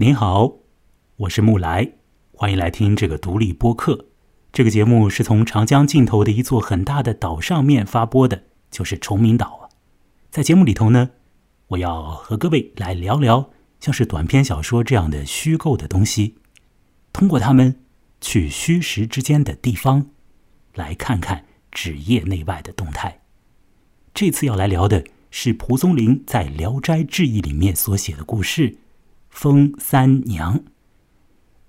您好，我是木来，欢迎来听这个独立播客。这个节目是从长江尽头的一座很大的岛上面发播的，就是崇明岛啊。在节目里头呢，我要和各位来聊聊像是短篇小说这样的虚构的东西，通过它们去虚实之间的地方，来看看纸页内外的动态。这次要来聊的。是蒲松龄在《聊斋志异》里面所写的故事《封三娘》。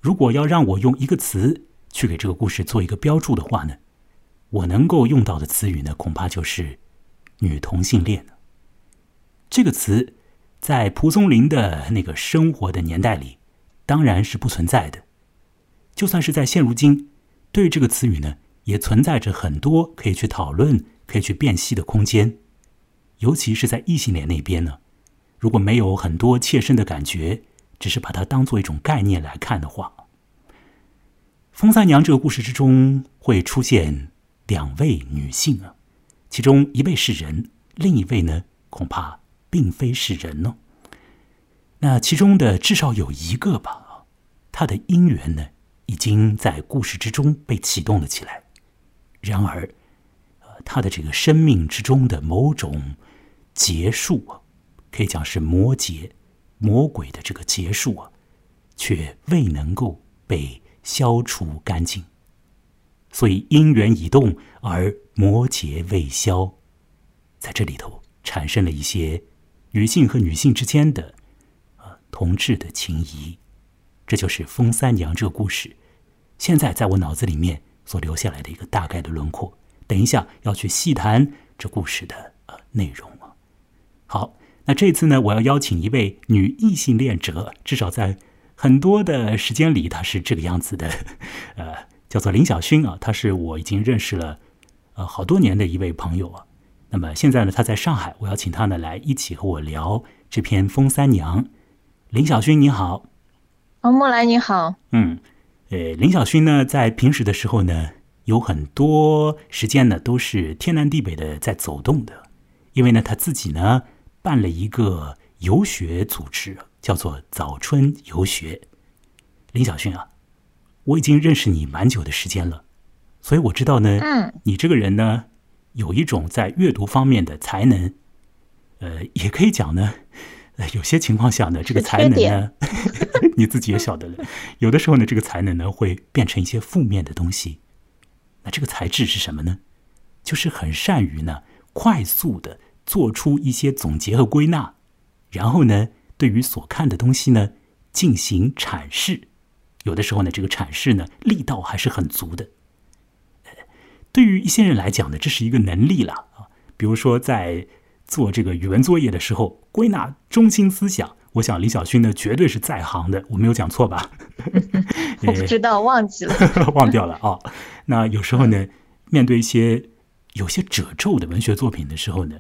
如果要让我用一个词去给这个故事做一个标注的话呢，我能够用到的词语呢，恐怕就是“女同性恋”这个词在蒲松龄的那个生活的年代里，当然是不存在的。就算是在现如今，对这个词语呢，也存在着很多可以去讨论、可以去辨析的空间。尤其是在异性恋那边呢，如果没有很多切身的感觉，只是把它当做一种概念来看的话，《风三娘》这个故事之中会出现两位女性啊，其中一位是人，另一位呢恐怕并非是人呢。那其中的至少有一个吧，她的姻缘呢已经在故事之中被启动了起来。然而，呃，她的这个生命之中的某种。结束啊，可以讲是魔结，魔鬼的这个结束啊，却未能够被消除干净，所以因缘已动而魔结未消，在这里头产生了一些女性和女性之间的呃同志的情谊，这就是风三娘这个故事，现在在我脑子里面所留下来的一个大概的轮廓。等一下要去细谈这故事的呃内容啊。好，那这次呢，我要邀请一位女异性恋者，至少在很多的时间里，她是这个样子的，呃，叫做林小勋啊，她是我已经认识了呃好多年的一位朋友啊。那么现在呢，她在上海，我要请她呢来一起和我聊这篇《风三娘》。林小勋你好，哦，莫兰你好，嗯，呃，林小勋呢，在平时的时候呢，有很多时间呢都是天南地北的在走动的，因为呢，他自己呢。办了一个游学组织，叫做“早春游学”。林小勋啊，我已经认识你蛮久的时间了，所以我知道呢，嗯，你这个人呢，有一种在阅读方面的才能，呃，也可以讲呢，有些情况下呢，这个才能呢，你自己也晓得了，有的时候呢，这个才能呢，会变成一些负面的东西。那这个才智是什么呢？就是很善于呢，快速的。做出一些总结和归纳，然后呢，对于所看的东西呢进行阐释。有的时候呢，这个阐释呢力道还是很足的。对于一些人来讲呢，这是一个能力了啊。比如说在做这个语文作业的时候，归纳中心思想，我想李晓勋呢绝对是在行的。我没有讲错吧？我不知道，忘记了，忘掉了啊。那有时候呢，面对一些有些褶皱的文学作品的时候呢。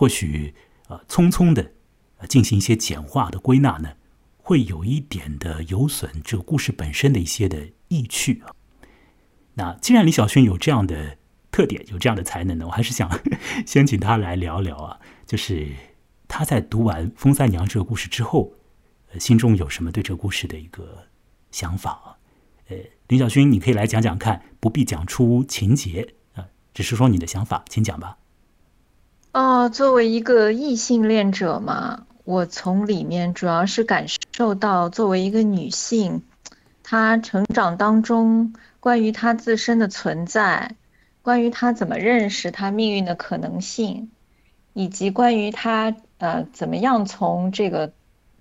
或许，呃，匆匆的，呃，进行一些简化的归纳呢，会有一点的有损这个故事本身的一些的意趣啊。那既然李小轩有这样的特点，有这样的才能呢，我还是想 先请他来聊聊啊，就是他在读完《风三娘》这个故事之后，呃，心中有什么对这个故事的一个想法啊？呃，李小勋，你可以来讲讲看，不必讲出情节啊，只是说你的想法，请讲吧。哦，作为一个异性恋者嘛，我从里面主要是感受到，作为一个女性，她成长当中关于她自身的存在，关于她怎么认识她命运的可能性，以及关于她呃怎么样从这个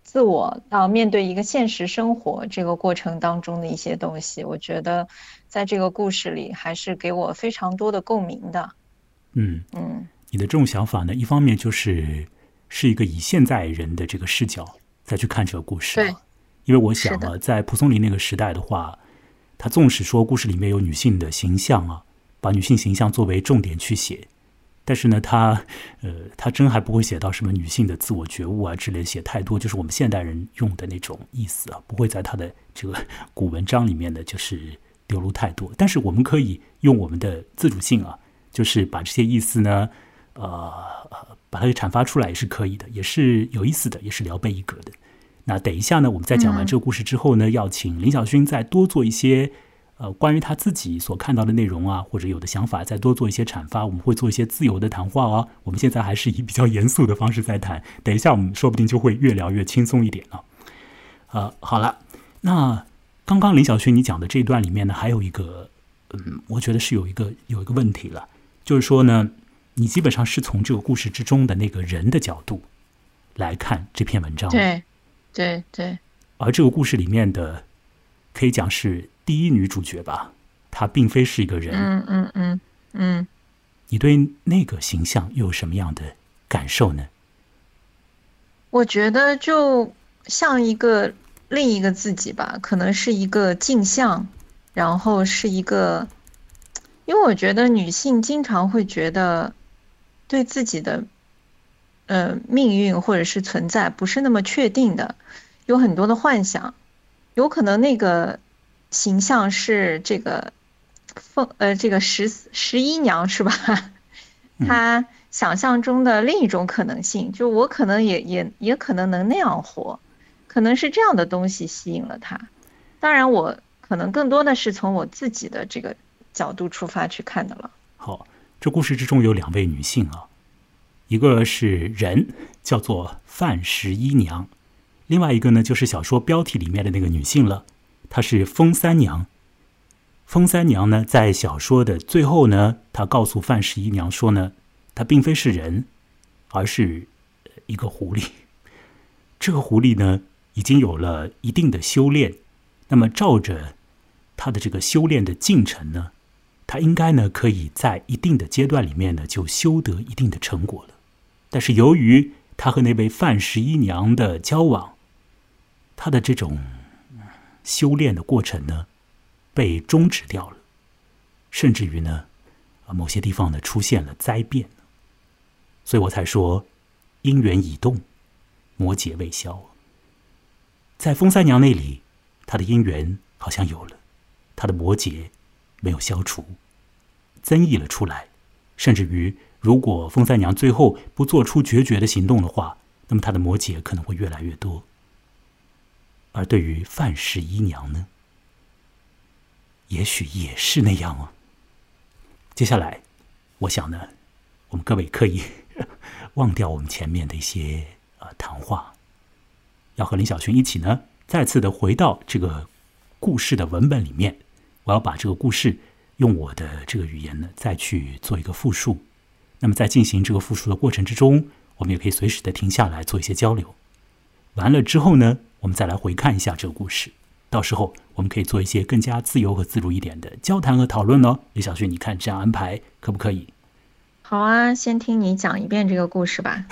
自我到面对一个现实生活这个过程当中的一些东西，我觉得在这个故事里还是给我非常多的共鸣的。嗯嗯。你的这种想法呢，一方面就是是一个以现在人的这个视角再去看这个故事，对，因为我想啊，在蒲松龄那个时代的话，他纵使说故事里面有女性的形象啊，把女性形象作为重点去写，但是呢，他呃，他真还不会写到什么女性的自我觉悟啊之类，写太多就是我们现代人用的那种意思啊，不会在他的这个 古文章里面呢，就是流露太多。但是我们可以用我们的自主性啊，就是把这些意思呢。呃，把它给阐发出来也是可以的，也是有意思的，也是聊备一格的。那等一下呢，我们在讲完这个故事之后呢，要请林小勋再多做一些呃关于他自己所看到的内容啊，或者有的想法再多做一些阐发。我们会做一些自由的谈话哦。我们现在还是以比较严肃的方式在谈，等一下我们说不定就会越聊越轻松一点了。呃，好了，那刚刚林小勋你讲的这一段里面呢，还有一个，嗯，我觉得是有一个有一个问题了，就是说呢，你基本上是从这个故事之中的那个人的角度来看这篇文章。对。对对，而这个故事里面的，可以讲是第一女主角吧，她并非是一个人。嗯嗯嗯嗯，你对那个形象又有什么样的感受呢？我觉得就像一个另一个自己吧，可能是一个镜像，然后是一个，因为我觉得女性经常会觉得对自己的。呃，命运或者是存在不是那么确定的，有很多的幻想，有可能那个形象是这个凤呃这个十十一娘是吧？她想象中的另一种可能性，就我可能也也也可能能那样活，可能是这样的东西吸引了她。当然，我可能更多的是从我自己的这个角度出发去看的了。好，这故事之中有两位女性啊。一个是人，叫做范十一娘；另外一个呢，就是小说标题里面的那个女性了，她是风三娘。风三娘呢，在小说的最后呢，她告诉范十一娘说呢，她并非是人，而是一个狐狸。这个狐狸呢，已经有了一定的修炼，那么照着他的这个修炼的进程呢，他应该呢，可以在一定的阶段里面呢，就修得一定的成果了。但是由于他和那位范十一娘的交往，他的这种修炼的过程呢，被终止掉了，甚至于呢，啊某些地方呢出现了灾变，所以我才说姻缘已动，魔劫未消。在风三娘那里，她的姻缘好像有了，她的魔劫没有消除，增益了出来，甚至于。如果风三娘最后不做出决绝的行动的话，那么她的魔劫可能会越来越多。而对于范十一娘呢，也许也是那样哦。接下来，我想呢，我们各位可以 忘掉我们前面的一些呃谈话，要和林小群一起呢，再次的回到这个故事的文本里面。我要把这个故事用我的这个语言呢，再去做一个复述。那么在进行这个复述的过程之中，我们也可以随时的停下来做一些交流。完了之后呢，我们再来回看一下这个故事。到时候我们可以做一些更加自由和自如一点的交谈和讨论哦。李小旭，你看这样安排可不可以？好啊，先听你讲一遍这个故事吧。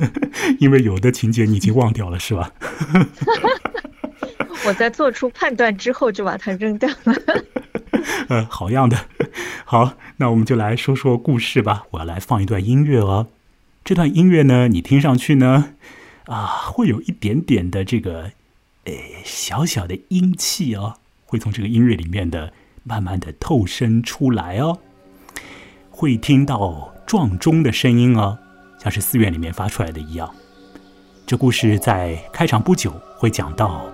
因为有的情节你已经忘掉了，是吧？我在做出判断之后就把它扔掉了。呃，好样的。好，那我们就来说说故事吧。我要来放一段音乐哦。这段音乐呢，你听上去呢，啊，会有一点点的这个，呃，小小的阴气哦，会从这个音乐里面的慢慢的透身出来哦。会听到撞钟的声音哦，像是寺院里面发出来的一样。这故事在开场不久会讲到，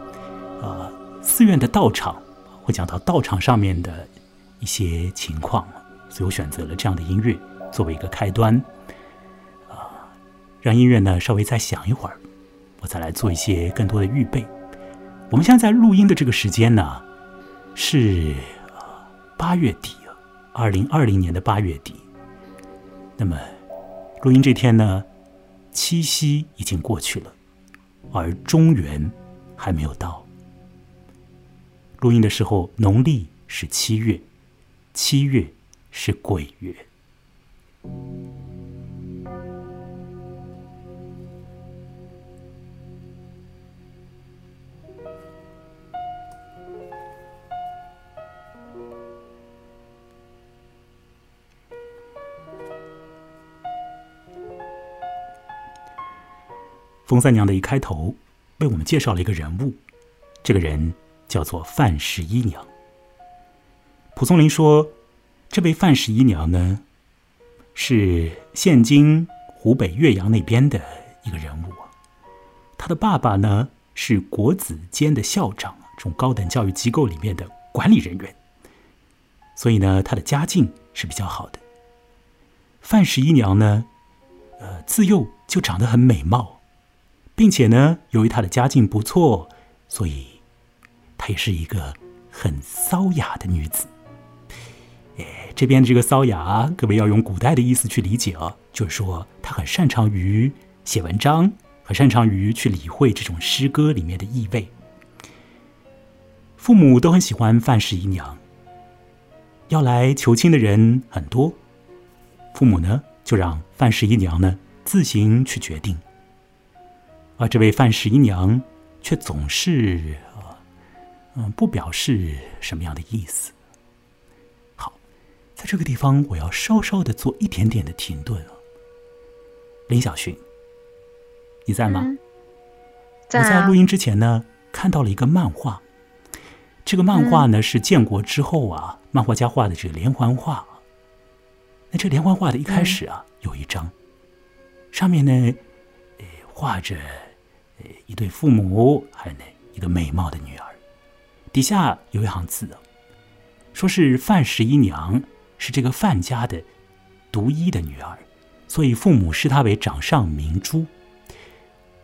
寺院的道场，会讲到道场上面的。一些情况，所以我选择了这样的音乐作为一个开端，啊，让音乐呢稍微再响一会儿，我再来做一些更多的预备。我们现在在录音的这个时间呢，是八月底啊，二零二零年的八月底。那么录音这天呢，七夕已经过去了，而中元还没有到。录音的时候，农历是七月。七月是鬼月。风三娘的一开头为我们介绍了一个人物，这个人叫做范十一娘。蒲松龄说：“这位范十一娘呢，是现今湖北岳阳那边的一个人物。她的爸爸呢，是国子监的校长，这种高等教育机构里面的管理人员，所以呢，她的家境是比较好的。范十一娘呢，呃，自幼就长得很美貌，并且呢，由于她的家境不错，所以她也是一个很骚雅的女子。哎，这边的这个骚雅，各位要用古代的意思去理解啊，就是说她很擅长于写文章，很擅长于去理会这种诗歌里面的意味。父母都很喜欢范十一娘，要来求亲的人很多，父母呢就让范十一娘呢自行去决定，而这位范十一娘却总是，嗯，不表示什么样的意思。好在这个地方，我要稍稍的做一点点的停顿啊。林小勋，你在吗？在。我在录音之前呢，看到了一个漫画。这个漫画呢是建国之后啊，漫画家画的这个连环画。那这连环画的一开始啊，有一张，上面呢，呃，画着呃一对父母，还有呢一个美貌的女儿。底下有一行字啊，说是范十一娘。是这个范家的独一的女儿，所以父母视她为掌上明珠。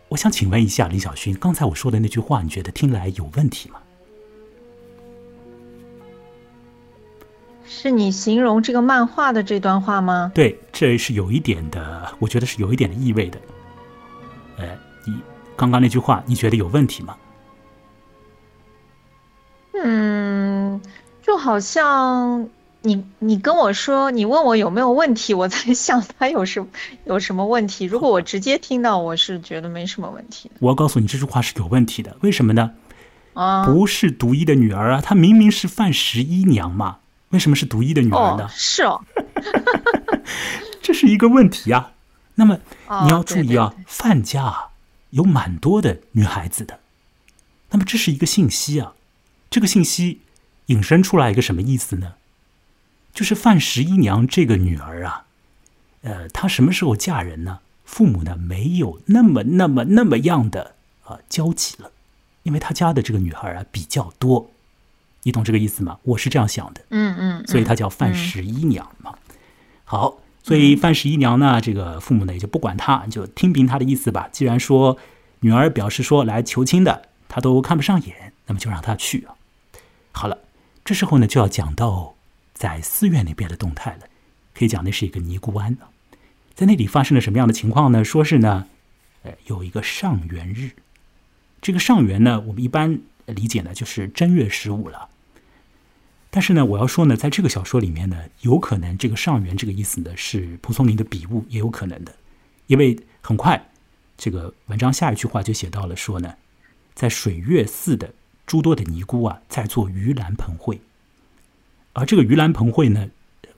我想请问一下李小勋，刚才我说的那句话，你觉得听来有问题吗？是你形容这个漫画的这段话吗？对，这是有一点的，我觉得是有一点的意味的。呃，你刚刚那句话，你觉得有问题吗？嗯，就好像。你你跟我说，你问我有没有问题，我在 想他有什有什么问题。如果我直接听到，我是觉得没什么问题。我要告诉你，这句话是有问题的。为什么呢？啊，不是独一的女儿啊，她明明是范十一娘嘛，为什么是独一的女儿呢？是哦，这是一个问题啊。那么你要注意啊，范家啊有蛮多的女孩子的。那么这是一个信息啊，这个信息引申出来一个什么意思呢？就是范十一娘这个女儿啊，呃，她什么时候嫁人呢？父母呢没有那么、那么、那么样的啊焦急了，因为她家的这个女孩啊比较多，你懂这个意思吗？我是这样想的，嗯嗯，所以她叫范十一娘嘛。好，所以范十一娘呢，这个父母呢也就不管她，就听凭她的意思吧。既然说女儿表示说来求亲的，她都看不上眼，那么就让她去啊。好了，这时候呢就要讲到。在寺院那边的动态了，可以讲那是一个尼姑庵在那里发生了什么样的情况呢？说是呢，呃，有一个上元日，这个上元呢，我们一般理解呢就是正月十五了。但是呢，我要说呢，在这个小说里面呢，有可能这个上元这个意思呢是蒲松龄的笔误，也有可能的，因为很快这个文章下一句话就写到了说呢，在水月寺的诸多的尼姑啊，在做盂兰盆会。而这个盂兰盆会呢，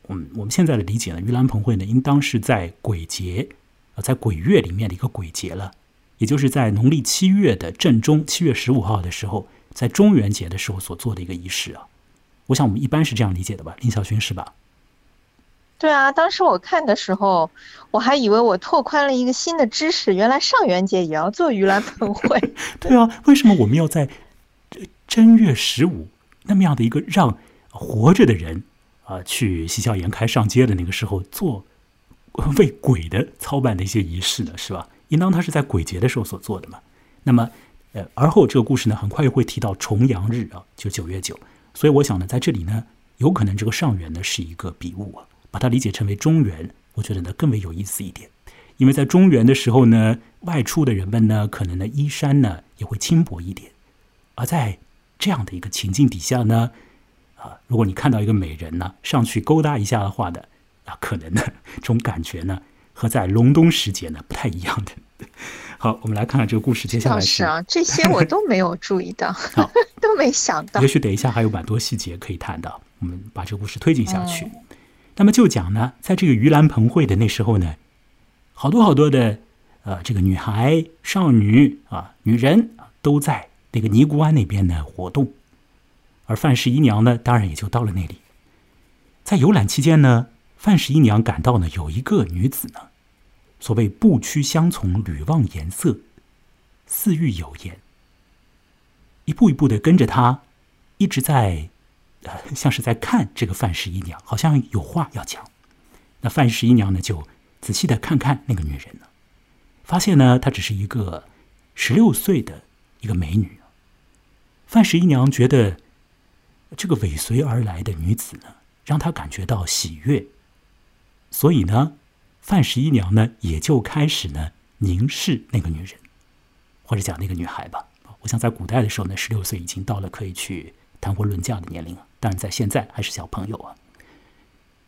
我们我们现在的理解呢，盂兰盆会呢，应当是在鬼节啊，在鬼月里面的一个鬼节了，也就是在农历七月的正中，七月十五号的时候，在中元节的时候所做的一个仪式啊。我想我们一般是这样理解的吧，林小勋是吧？对啊，当时我看的时候，我还以为我拓宽了一个新的知识，原来上元节也要做盂兰盆会。对啊，为什么我们要在正月十五那么样的一个让？活着的人啊，去喜笑颜开上街的那个时候做为鬼的操办的一些仪式呢，是吧？应当他是在鬼节的时候所做的嘛。那么，呃，而后这个故事呢，很快又会提到重阳日啊，就九月九。所以我想呢，在这里呢，有可能这个上元呢是一个笔误啊，把它理解成为中元，我觉得呢更为有意思一点。因为在中元的时候呢，外出的人们呢，可能呢衣衫呢也会轻薄一点，而在这样的一个情境底下呢。啊，如果你看到一个美人呢，上去勾搭一下的话呢，啊，可能呢，这种感觉呢，和在隆冬时节呢不太一样的。好，我们来看看这个故事接下来是啊，这些我都没有注意到，都没想到。也许等一下还有蛮多细节可以谈到，我们把这个故事推进下去。那么就讲呢，在这个盂兰盆会的那时候呢，好多好多的呃，这个女孩、少女啊、女人都在那个尼姑庵那边呢活动。而范十一娘呢，当然也就到了那里。在游览期间呢，范十一娘感到呢，有一个女子呢，所谓不屈相从，屡望颜色，似欲有言，一步一步的跟着他，一直在，呃，像是在看这个范十一娘，好像有话要讲。那范十一娘呢，就仔细的看看那个女人呢，发现呢，她只是一个十六岁的一个美女。范十一娘觉得这个尾随而来的女子呢，让她感觉到喜悦，所以呢，范十一娘呢，也就开始呢凝视那个女人，或者讲那个女孩吧。我想在古代的时候呢，十六岁已经到了可以去谈婚论嫁的年龄了，但是在现在还是小朋友啊。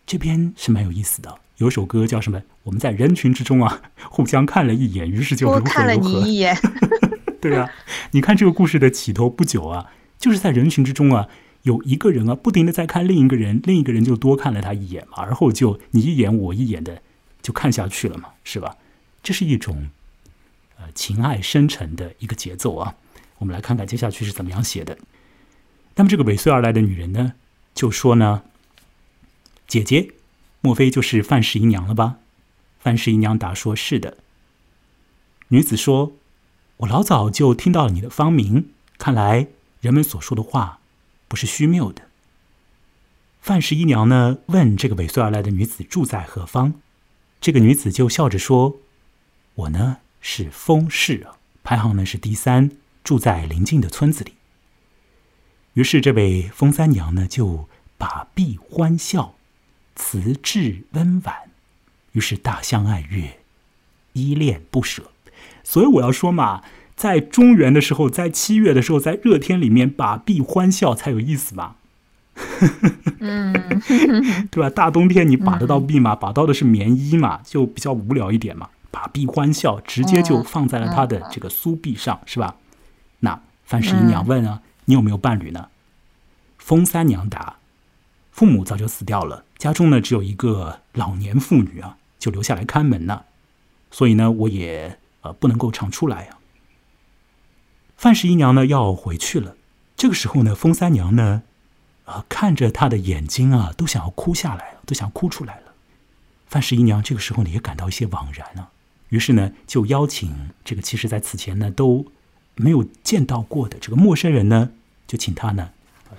这边是蛮有意思的，有首歌叫什么？我们在人群之中啊，互相看了一眼，于是就多看了你一眼。对啊，你看这个故事的起头不久啊，就是在人群之中啊，有一个人啊，不停的在看另一个人，另一个人就多看了他一眼嘛，而后就你一眼我一眼的就看下去了嘛，是吧？这是一种呃情爱深沉的一个节奏啊。我们来看看接下去是怎么样写的。那么这个尾随而来的女人呢，就说呢：“姐姐，莫非就是范十一娘了吧？”范十一娘答说：“是的。”女子说：“我老早就听到了你的芳名，看来人们所说的话不是虚谬的。”范十一娘呢，问这个尾随而来的女子住在何方？这个女子就笑着说：“我呢是封氏，排行呢是第三。”住在邻近的村子里。于是，这位风三娘呢，就把臂欢笑，辞质温婉，于是大相爱悦，依恋不舍。所以我要说嘛，在中原的时候，在七月的时候，在热天里面把臂欢笑才有意思嘛。嗯，对吧？大冬天你把得到臂吗？把到的是棉衣嘛，就比较无聊一点嘛。把臂欢笑，直接就放在了他的这个苏臂上，是吧？那范十一娘问啊：“你有没有伴侣呢？”风三娘答：“父母早就死掉了，家中呢只有一个老年妇女啊，就留下来看门呢。所以呢，我也呃不能够常出来啊。”范十一娘呢要回去了，这个时候呢，风三娘呢，啊看着她的眼睛啊，都想要哭下来，都想哭出来了。范十一娘这个时候呢也感到一些惘然啊，于是呢就邀请这个其实在此前呢都。没有见到过的这个陌生人呢，就请他呢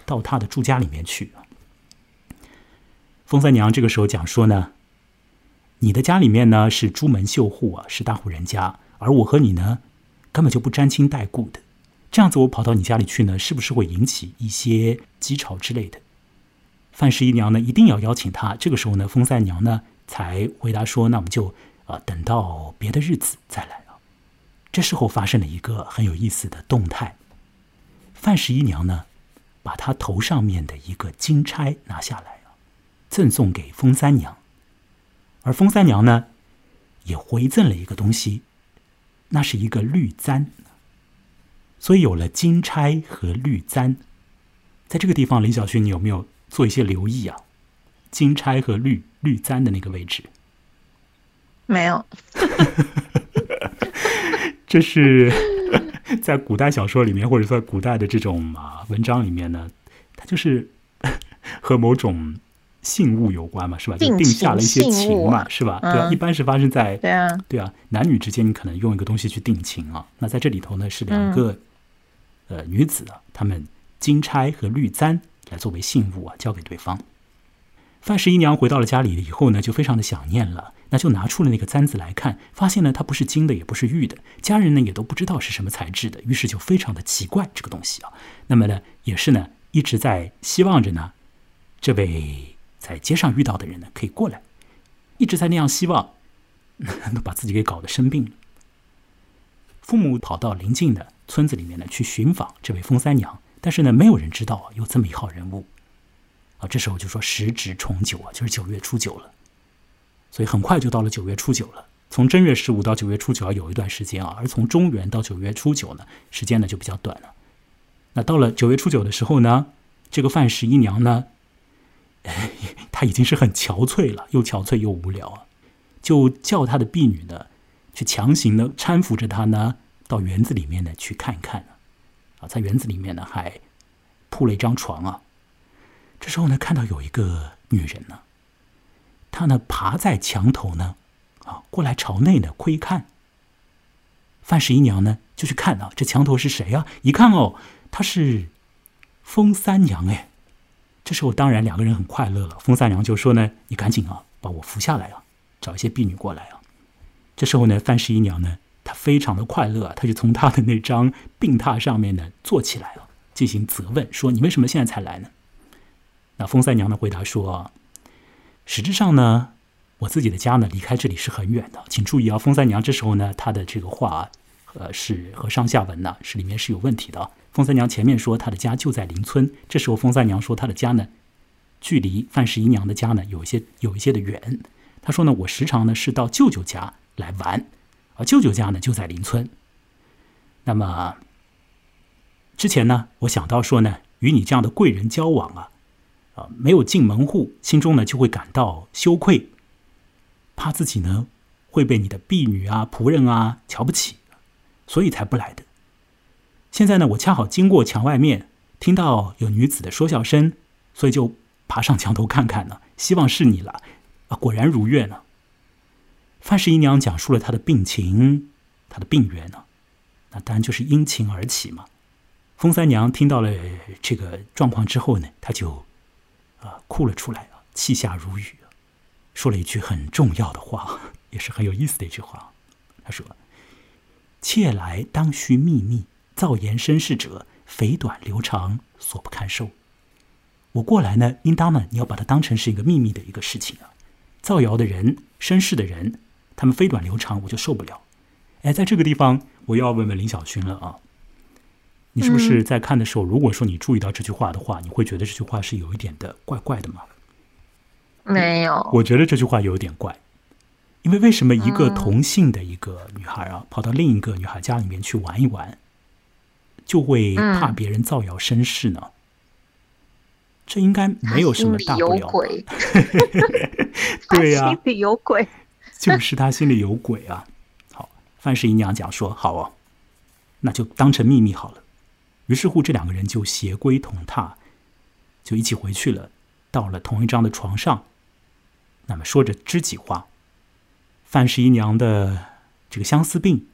到他的住家里面去。风三娘这个时候讲说呢：“你的家里面呢是朱门绣户啊，是大户人家，而我和你呢根本就不沾亲带故的。这样子我跑到你家里去呢，是不是会引起一些激吵之类的？”范十一娘呢一定要邀请他。这个时候呢，风三娘呢才回答说：“那我们就啊等到别的日子再来。”这时候发生了一个很有意思的动态，范十一娘呢，把她头上面的一个金钗拿下来啊，赠送给风三娘，而风三娘呢，也回赠了一个东西，那是一个绿簪，所以有了金钗和绿簪，在这个地方，林小旭，你有没有做一些留意啊？金钗和绿绿簪的那个位置，没有。这是在古代小说里面，或者在古代的这种啊文章里面呢，它就是 和某种信物有关嘛，是吧？就定下了一些情嘛，是吧？对啊，一般是发生在对啊，对啊，男女之间，你可能用一个东西去定情啊。那在这里头呢，是两个呃女子啊，她们金钗和绿簪来作为信物啊，交给对方。范十一娘回到了家里以后呢，就非常的想念了。那就拿出了那个簪子来看，发现呢它不是金的，也不是玉的，家人呢也都不知道是什么材质的，于是就非常的奇怪这个东西啊。那么呢，也是呢一直在希望着呢，这位在街上遇到的人呢可以过来，一直在那样希望，都把自己给搞得生病了。父母跑到邻近的村子里面呢去寻访这位风三娘，但是呢没有人知道有这么一号人物，啊这时候就说时值重九啊，就是九月初九了。所以很快就到了九月初九了。从正月十五到九月初九啊有一段时间啊，而从中元到九月初九呢，时间呢就比较短了。那到了九月初九的时候呢，这个范十一娘呢，他已经是很憔悴了，又憔悴又无聊啊，就叫他的婢女呢，去强行的搀扶着他呢，到园子里面呢去看一看啊，在园子里面呢还铺了一张床啊。这时候呢，看到有一个女人呢。她呢，爬在墙头呢，啊，过来朝内呢窥看。范十一娘呢，就去看啊，这墙头是谁啊？一看哦，她是风三娘哎。这时候当然两个人很快乐了。风三娘就说呢：“你赶紧啊，把我扶下来啊，找一些婢女过来啊。”这时候呢，范十一娘呢，她非常的快乐，她就从她的那张病榻上面呢坐起来了，进行责问说：“你为什么现在才来呢？”那风三娘呢回答说：“实质上呢，我自己的家呢离开这里是很远的，请注意啊，风三娘这时候呢她的这个话，呃，是和上下文呢是里面是有问题的。”风三娘前面说她的家就在邻村，这时候风三娘说她的家呢，距离范十一娘的家呢有一些有一些的远。她说呢，我时常呢是到舅舅家来玩，而舅舅家呢就在邻村。那么之前呢，我想到说呢，与你这样的贵人交往啊，啊，没有进门户，心中呢就会感到羞愧，怕自己呢会被你的婢女啊、仆人啊瞧不起，所以才不来的。现在呢，我恰好经过墙外面，听到有女子的说笑声，所以就爬上墙头看看呢，希望是你了。啊，果然如愿呢。范十一娘讲述了她的病情，她的病源呢，那当然就是因情而起嘛。风三娘听到了这个状况之后呢，她就啊哭了出来啊，泣下如雨，说了一句很重要的话，也是很有意思的一句话。她说：“妾来当须秘密。”造言生事者，肥短流长，所不堪受。我过来呢，应当呢，你要把它当成是一个秘密的一个事情啊。造谣的人、生事的人，他们飞短流长，我就受不了。哎，在这个地方，我又要问问林小勋了啊。你是不是在看的时候，如果说你注意到这句话的话，你会觉得这句话是有一点的怪怪的吗？没有，我觉得这句话有点怪，因为为什么一个同性的一个女孩啊，跑到另一个女孩家里面去玩一玩？就会怕别人造谣生事呢？这应该没有什么大不了。对呀，心里有鬼，就是他心里有鬼啊！好，范氏姨娘讲说：“好哦，那就当成秘密好了。”于是乎，这两个人就携归同榻，就一起回去了，到了同一张的床上。那么说着知己话，范十一娘的这个相思病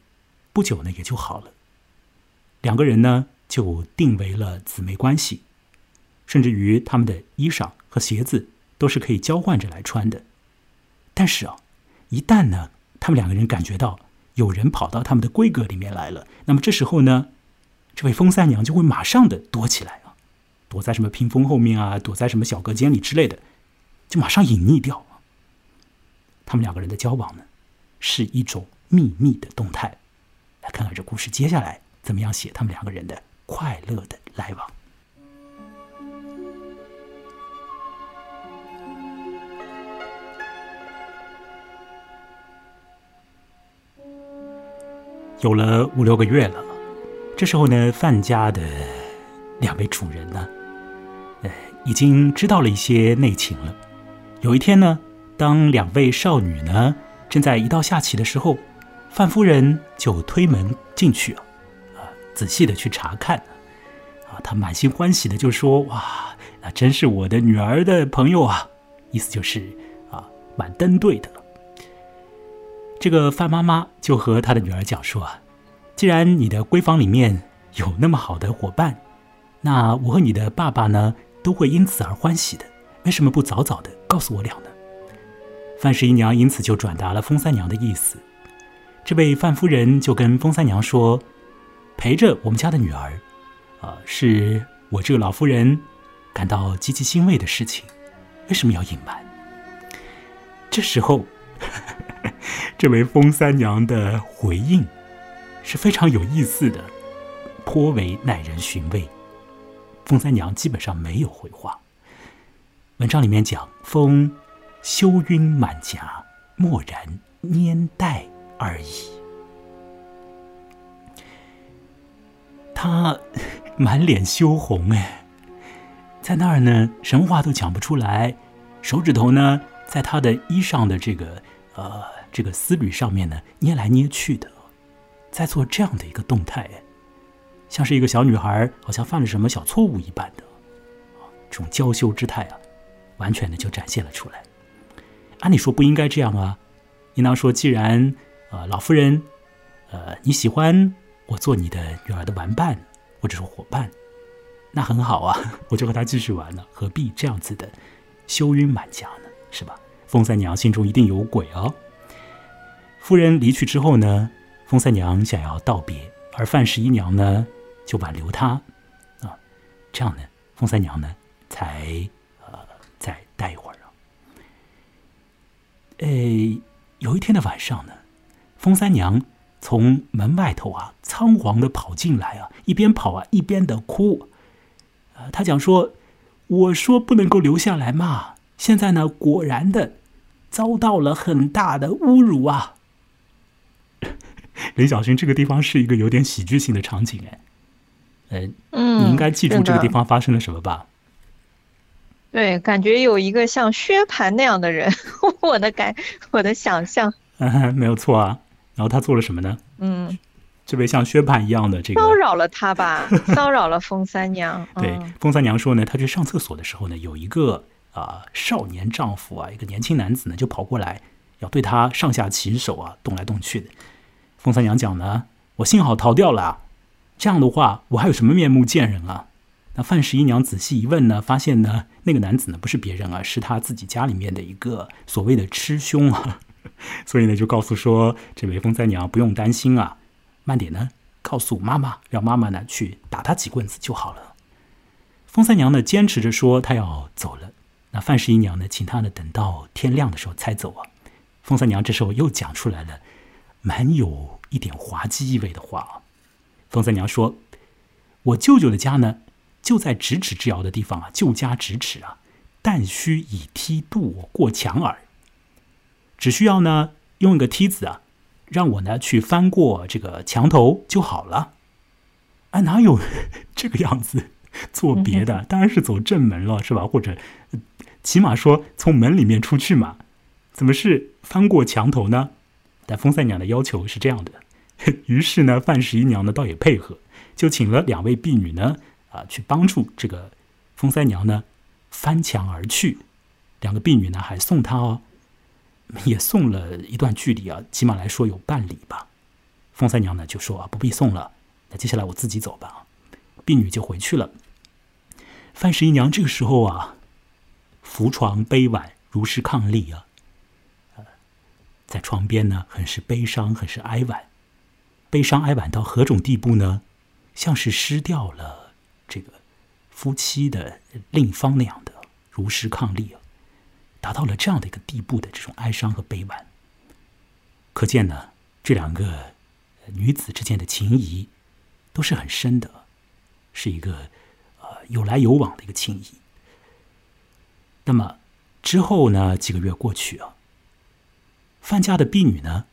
不久呢也就好了。两个人呢就定为了姊妹关系，甚至于他们的衣裳和鞋子都是可以交换着来穿的。但是啊，一旦呢他们两个人感觉到有人跑到他们的闺阁里面来了，那么这时候呢，这位风三娘就会马上的躲起来啊，躲在什么屏风后面啊，躲在什么小隔间里之类的，就马上隐匿掉。他们两个人的交往呢，是一种秘密的动态。来看看这故事接下来。怎么样写他们两个人的快乐的来往？有了五六个月了，这时候呢，范家的两位主人呢，呃，已经知道了一些内情了。有一天呢，当两位少女呢正在一道下棋的时候，范夫人就推门进去了。仔细的去查看，啊，他满心欢喜的就说：“哇，那真是我的女儿的朋友啊！”意思就是啊，蛮登对的。这个范妈妈就和她的女儿讲说：“啊，既然你的闺房里面有那么好的伙伴，那我和你的爸爸呢都会因此而欢喜的。为什么不早早的告诉我俩呢？”范十一娘因此就转达了风三娘的意思。这位范夫人就跟风三娘说。陪着我们家的女儿，啊，是我这个老夫人感到极其欣慰的事情。为什么要隐瞒？这时候，这位风三娘的回应是非常有意思的，颇为耐人寻味。风三娘基本上没有回话。文章里面讲：“风羞晕满颊，默然拈带而已。”他满脸羞红哎，在那儿呢，什么话都讲不出来，手指头呢，在他的衣裳的这个呃这个丝缕上面呢捏来捏去的，在做这样的一个动态，像是一个小女孩，好像犯了什么小错误一般的，这种娇羞之态啊，完全的就展现了出来。按理说不应该这样啊，应当说，既然呃老夫人，呃你喜欢。我做你的女儿的玩伴，或者说伙伴，那很好啊，我就和他继续玩了，何必这样子的羞晕满颊呢？是吧？风三娘心中一定有鬼哦。夫人离去之后呢，风三娘想要道别，而范十一娘呢就挽留她啊，这样呢，风三娘呢才呃再待一会儿啊。诶，有一天的晚上呢，风三娘从门外头啊仓皇的跑进来啊，一边跑啊一边的哭。呃，他讲说：“我说不能够留下来嘛，现在呢果然的遭到了很大的侮辱啊。”林小勋，这个地方是一个有点喜剧性的场景哎，呃，嗯，你应该记住这个地方发生了什么吧？对，感觉有一个像薛蟠那样的人，我的感，我的想象，没有错啊。然后他做了什么呢？嗯，这位像薛蟠一样的这个骚扰了他吧，骚扰了风三娘。对，风三娘说呢，她去上厕所的时候呢，有一个啊少年丈夫啊，一个年轻男子呢，就跑过来要对她上下其手啊，动来动去的。风三娘讲呢，我幸好逃掉了，这样的话，我还有什么面目见人啊？那范十一娘仔细一问呢，发现呢，那个男子呢不是别人啊，是他自己家里面的一个所谓的师兄啊，所以呢就告诉说，这位风三娘不用担心啊，慢点呢，告诉妈妈，让妈妈呢去打他几棍子就好了。风三娘呢坚持着说她要走了，那范十一娘呢请她呢等到天亮的时候才走啊。风三娘这时候又讲出来了。蛮有一点滑稽意味的话啊，风三娘说：“我舅舅的家呢，就在咫尺之遥的地方啊，舅家咫尺啊，但须以梯渡过墙耳。只需要呢，用一个梯子啊，让我呢去翻过这个墙头就好了。啊，哪有这个样子做别的？当然是走正门了，是吧？或者起码说从门里面出去嘛？怎么是翻过墙头呢？”但风三娘的要求是这样的，于是呢，范十一娘呢倒也配合，就请了两位婢女呢，啊，去帮助这个风三娘呢翻墙而去。两个婢女呢还送她哦，也送了一段距离啊，起码来说有半里吧。风三娘呢就说啊，不必送了，那接下来我自己走吧。婢女就回去了。范十一娘这个时候啊，扶床背碗，如是抗力啊。在床边呢，很是悲伤，很是哀婉，悲伤哀婉到何种地步呢？像是失掉了这个夫妻的另一方那样的如实抗力啊，达到了这样的一个地步的这种哀伤和悲婉。可见呢，这两个女子之间的情谊都是很深的，是一个呃有来有往的一个情谊。那么之后呢，几个月过去啊。范家的婢女呢，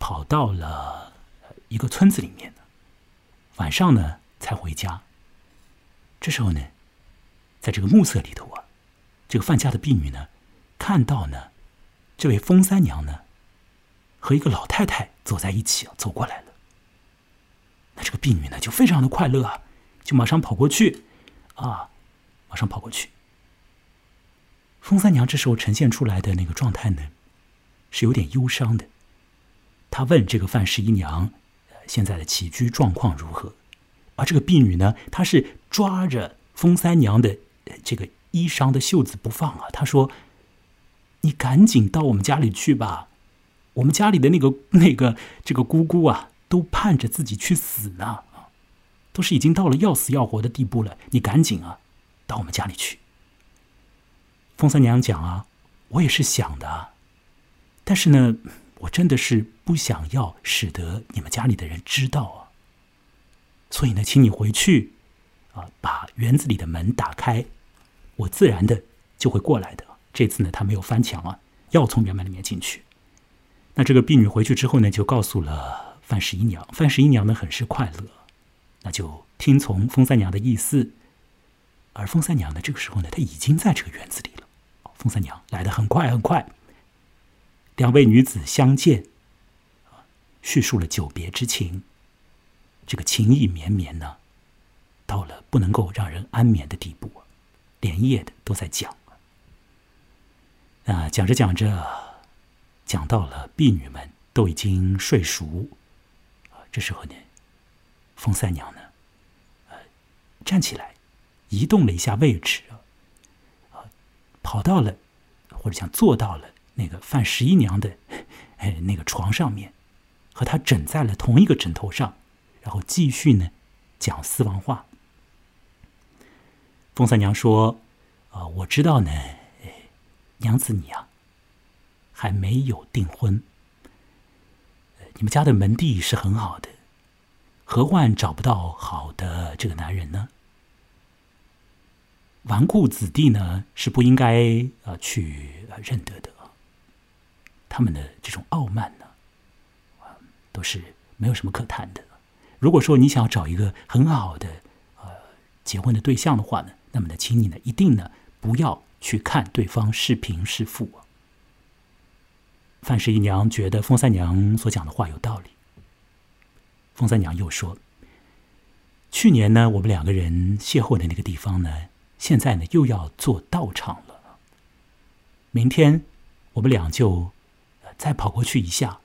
跑到了一个村子里面晚上呢才回家。这时候呢，在这个暮色里头啊，这个范家的婢女呢，看到呢，这位风三娘呢，和一个老太太走在一起，走过来了。那这个婢女呢，就非常的快乐啊，就马上跑过去，啊，马上跑过去。风三娘这时候呈现出来的那个状态呢？是有点忧伤的，她问这个范十一娘，现在的起居状况如何？而这个婢女呢，她是抓着风三娘的这个衣裳的袖子不放啊。她说：“你赶紧到我们家里去吧，我们家里的那个 那个这个姑姑啊，都盼着自己去死呢，都是已经到了要死要活的地步了。你赶紧啊，到我们家里去。”风三娘讲啊，我也是想的。但是呢，我真的是不想要使得你们家里的人知道啊。所以呢，请你回去，啊，把园子里的门打开，我自然的就会过来的。这次呢，他没有翻墙啊，要从院门里面进去。那这个婢女回去之后呢，就告诉了范十一娘。范十一娘呢，很是快乐，那就听从风三娘的意思。而风三娘呢，这个时候呢，她已经在这个园子里了。风三娘来的很快，很快。两位女子相见，叙述了久别之情。这个情意绵绵呢，到了不能够让人安眠的地步，连夜的都在讲。啊，讲着讲着，讲到了婢女们都已经睡熟，啊，这时候呢，风三娘呢，呃，站起来，移动了一下位置啊，跑到了或者讲坐到了那个范十一娘的哎那个床上面，和她枕在了同一个枕头上，然后继续呢讲私房话。风三娘说：“啊，我知道呢，娘子你啊，还没有订婚。你们家的门第是很好的，何患找不到好的这个男人呢？纨绔子弟呢是不应该啊去认得的，他们的这种傲慢呢，都是没有什么可谈的。如果说你想要找一个很好的呃结婚的对象的话呢？”那么呢，请你呢一定呢不要去看对方是贫是富。范十一娘觉得风三娘所讲的话有道理。风三娘又说：“去年呢，我们两个人邂逅的那个地方呢，现在呢又要做道场了。明天我们俩就再跑过去一下，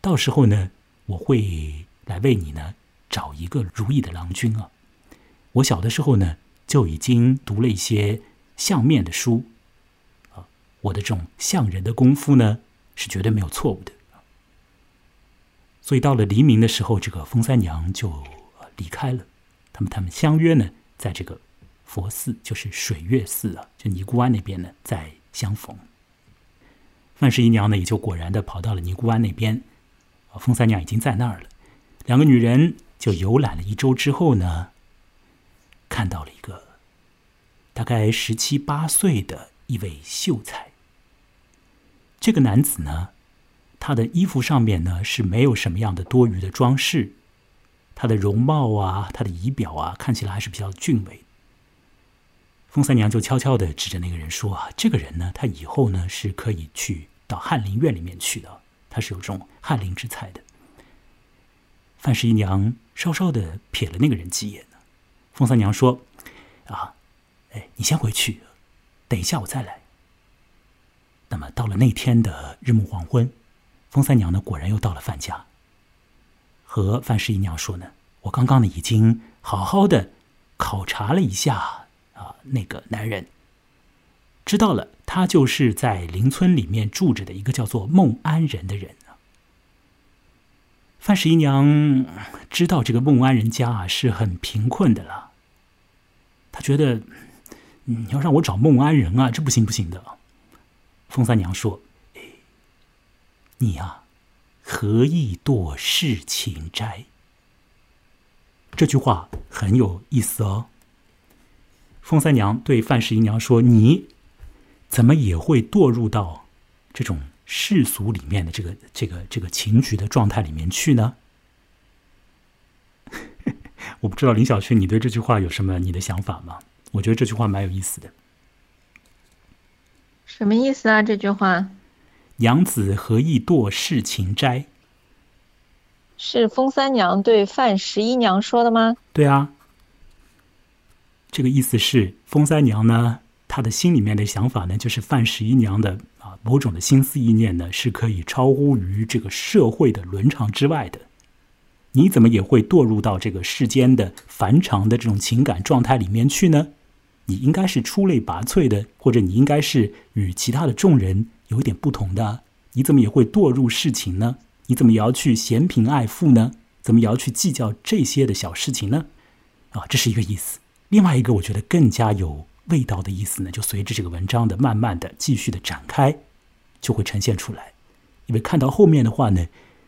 到时候呢，我会来为你呢找一个如意的郎君啊。我小的时候呢。”就已经读了一些相面的书，啊，我的这种相人的功夫呢是绝对没有错误的。所以到了黎明的时候，这个风三娘就离开了。他们他们相约呢，在这个佛寺，就是水月寺啊，就尼姑庵那边呢再相逢。范十一娘呢也就果然的跑到了尼姑庵那边，啊，风三娘已经在那儿了。两个女人就游览了一周之后呢。看到了一个大概十七八岁的一位秀才。这个男子呢，他的衣服上面呢是没有什么样的多余的装饰，他的容貌啊，他的仪表啊，看起来还是比较俊伟。风三娘就悄悄的指着那个人说：“啊，这个人呢，他以后呢是可以去到翰林院里面去的，他是有这种翰林之才的。”范十一娘稍稍的瞥了那个人几眼呢。风三娘说：“啊，哎，你先回去，等一下我再来。”那么到了那天的日暮黄昏，风三娘呢果然又到了范家，和范十一娘说呢：“我刚刚呢已经好好的考察了一下啊，那个男人，知道了，他就是在邻村里面住着的一个叫做孟安人的人。”范十一娘知道这个孟安人家啊是很贫困的了，她觉得你要让我找孟安人啊，这不行不行的。风三娘说：“你呀，何意堕世情斋？”这句话很有意思哦。风三娘对范十一娘说：“你怎么也会堕入到这种？”世俗里面的这个这个这个情局的状态里面去呢？我不知道林小轩，你对这句话有什么你的想法吗？我觉得这句话蛮有意思的。什么意思啊？这句话？娘子何意堕世情斋？是风三娘对范十一娘说的吗？对啊。这个意思是风三娘呢，她的心里面的想法呢，就是范十一娘的啊。某种的心思意念呢，是可以超乎于这个社会的伦常之外的。你怎么也会堕入到这个世间的凡常的这种情感状态里面去呢？你应该是出类拔萃的，或者你应该是与其他的众人有点不同的。你怎么也会堕入世情呢？你怎么也要去嫌贫爱富呢？怎么也要去计较这些的小事情呢？啊，这是一个意思。另外一个，我觉得更加有味道的意思呢，就随着这个文章的慢慢的继续的展开。就会呈现出来，因为看到后面的话呢，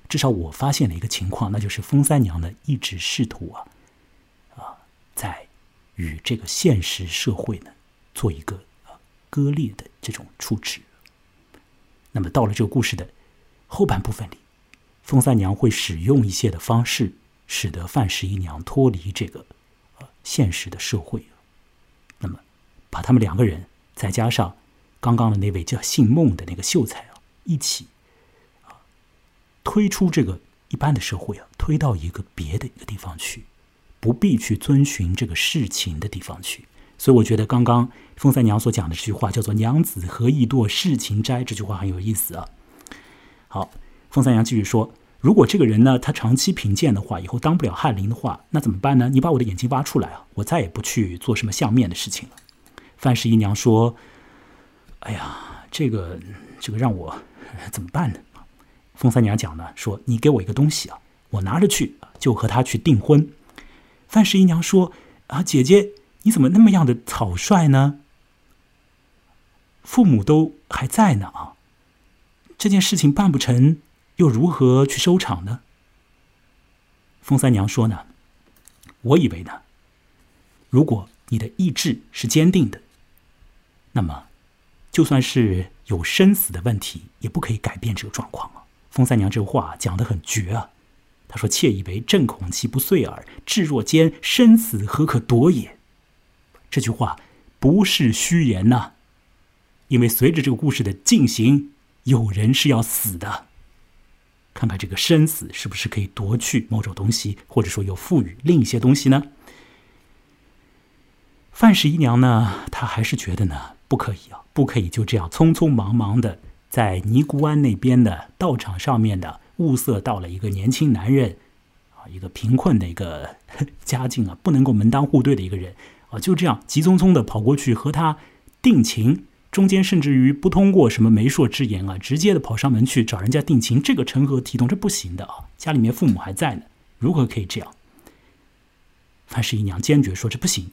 至少我发现了一个情况，那就是风三娘呢一直试图啊，啊，在与这个现实社会呢做一个啊割裂的这种处置。那么到了这个故事的后半部分里，风三娘会使用一些的方式，使得范十一娘脱离这个呃现实的社会，那么把他们两个人再加上。刚刚的那位叫姓孟的那个秀才啊，一起啊推出这个一般的社会啊，推到一个别的一个地方去，不必去遵循这个世情的地方去。所以我觉得刚刚风三娘所讲的这句话叫做“娘子何以堕世情斋”，这句话很有意思啊。好，风三娘继续说：“如果这个人呢，他长期贫贱的话，以后当不了翰林的话，那怎么办呢？你把我的眼睛挖出来啊，我再也不去做什么相面的事情了。范十一娘说：“哎呀，这个这个让我怎么办呢？”风三娘讲呢，说：“你给我一个东西啊，我拿着去就和他去订婚。”范十一娘说：“啊，姐姐，你怎么那么样的草率呢？父母都还在呢啊，这件事情办不成。”又如何去收场呢？风三娘说呢：“我以为呢，如果你的意志是坚定的，那么就算是有生死的问题，也不可以改变这个状况啊。”风三娘这话讲的很绝啊！她说：“妾以为正恐其不遂耳，至若坚生死何可夺也？”这句话不是虚言呐，因为随着这个故事的进行，有人是要死的。看看这个生死是不是可以夺去某种东西，或者说又赋予另一些东西呢？范十一娘呢，她还是觉得呢，不可以啊，不可以就这样匆匆忙忙的在尼姑庵那边的道场上面的物色到了一个年轻男人，啊，一个贫困的一个 家境啊，不能够门当户对的一个人啊，就这样急匆匆的跑过去和他定情。中间甚至于不通过什么媒妁之言啊，直接的跑上门去找人家定情，这个成何体统？这不行的啊！家里面父母还在呢，如何可以这样？范十一娘坚决说这不行。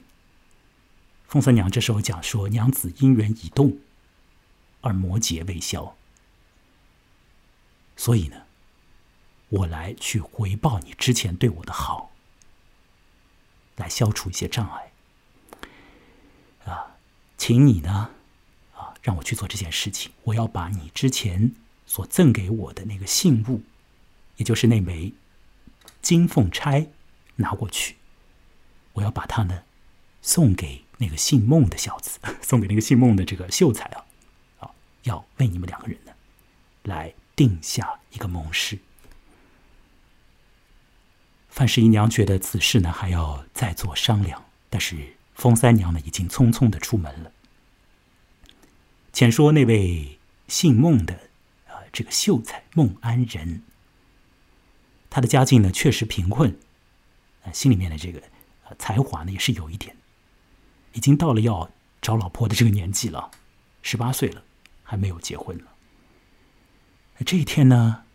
凤三娘这时候讲说：“娘子姻缘已动，而魔结未消，所以呢，我来去回报你之前对我的好，来消除一些障碍。啊，请你呢。”啊让我去做这件事情，我要把你之前所赠给我的那个信物，也就是那枚金凤钗拿过去，我要把它呢送给那个姓孟的小子，送给那个姓孟的这个秀才啊，啊，要为你们两个人呢来定下一个盟誓。范十一娘觉得此事呢还要再做商量，但是风三娘呢已经匆匆的出门了。前说那位姓孟的啊，这个秀才孟安仁，他的家境呢确实贫困，啊，心里面的这个才华呢也是有一点，已经到了要找老婆的这个年纪了，十八岁了，还没有结婚呢。这一天呢，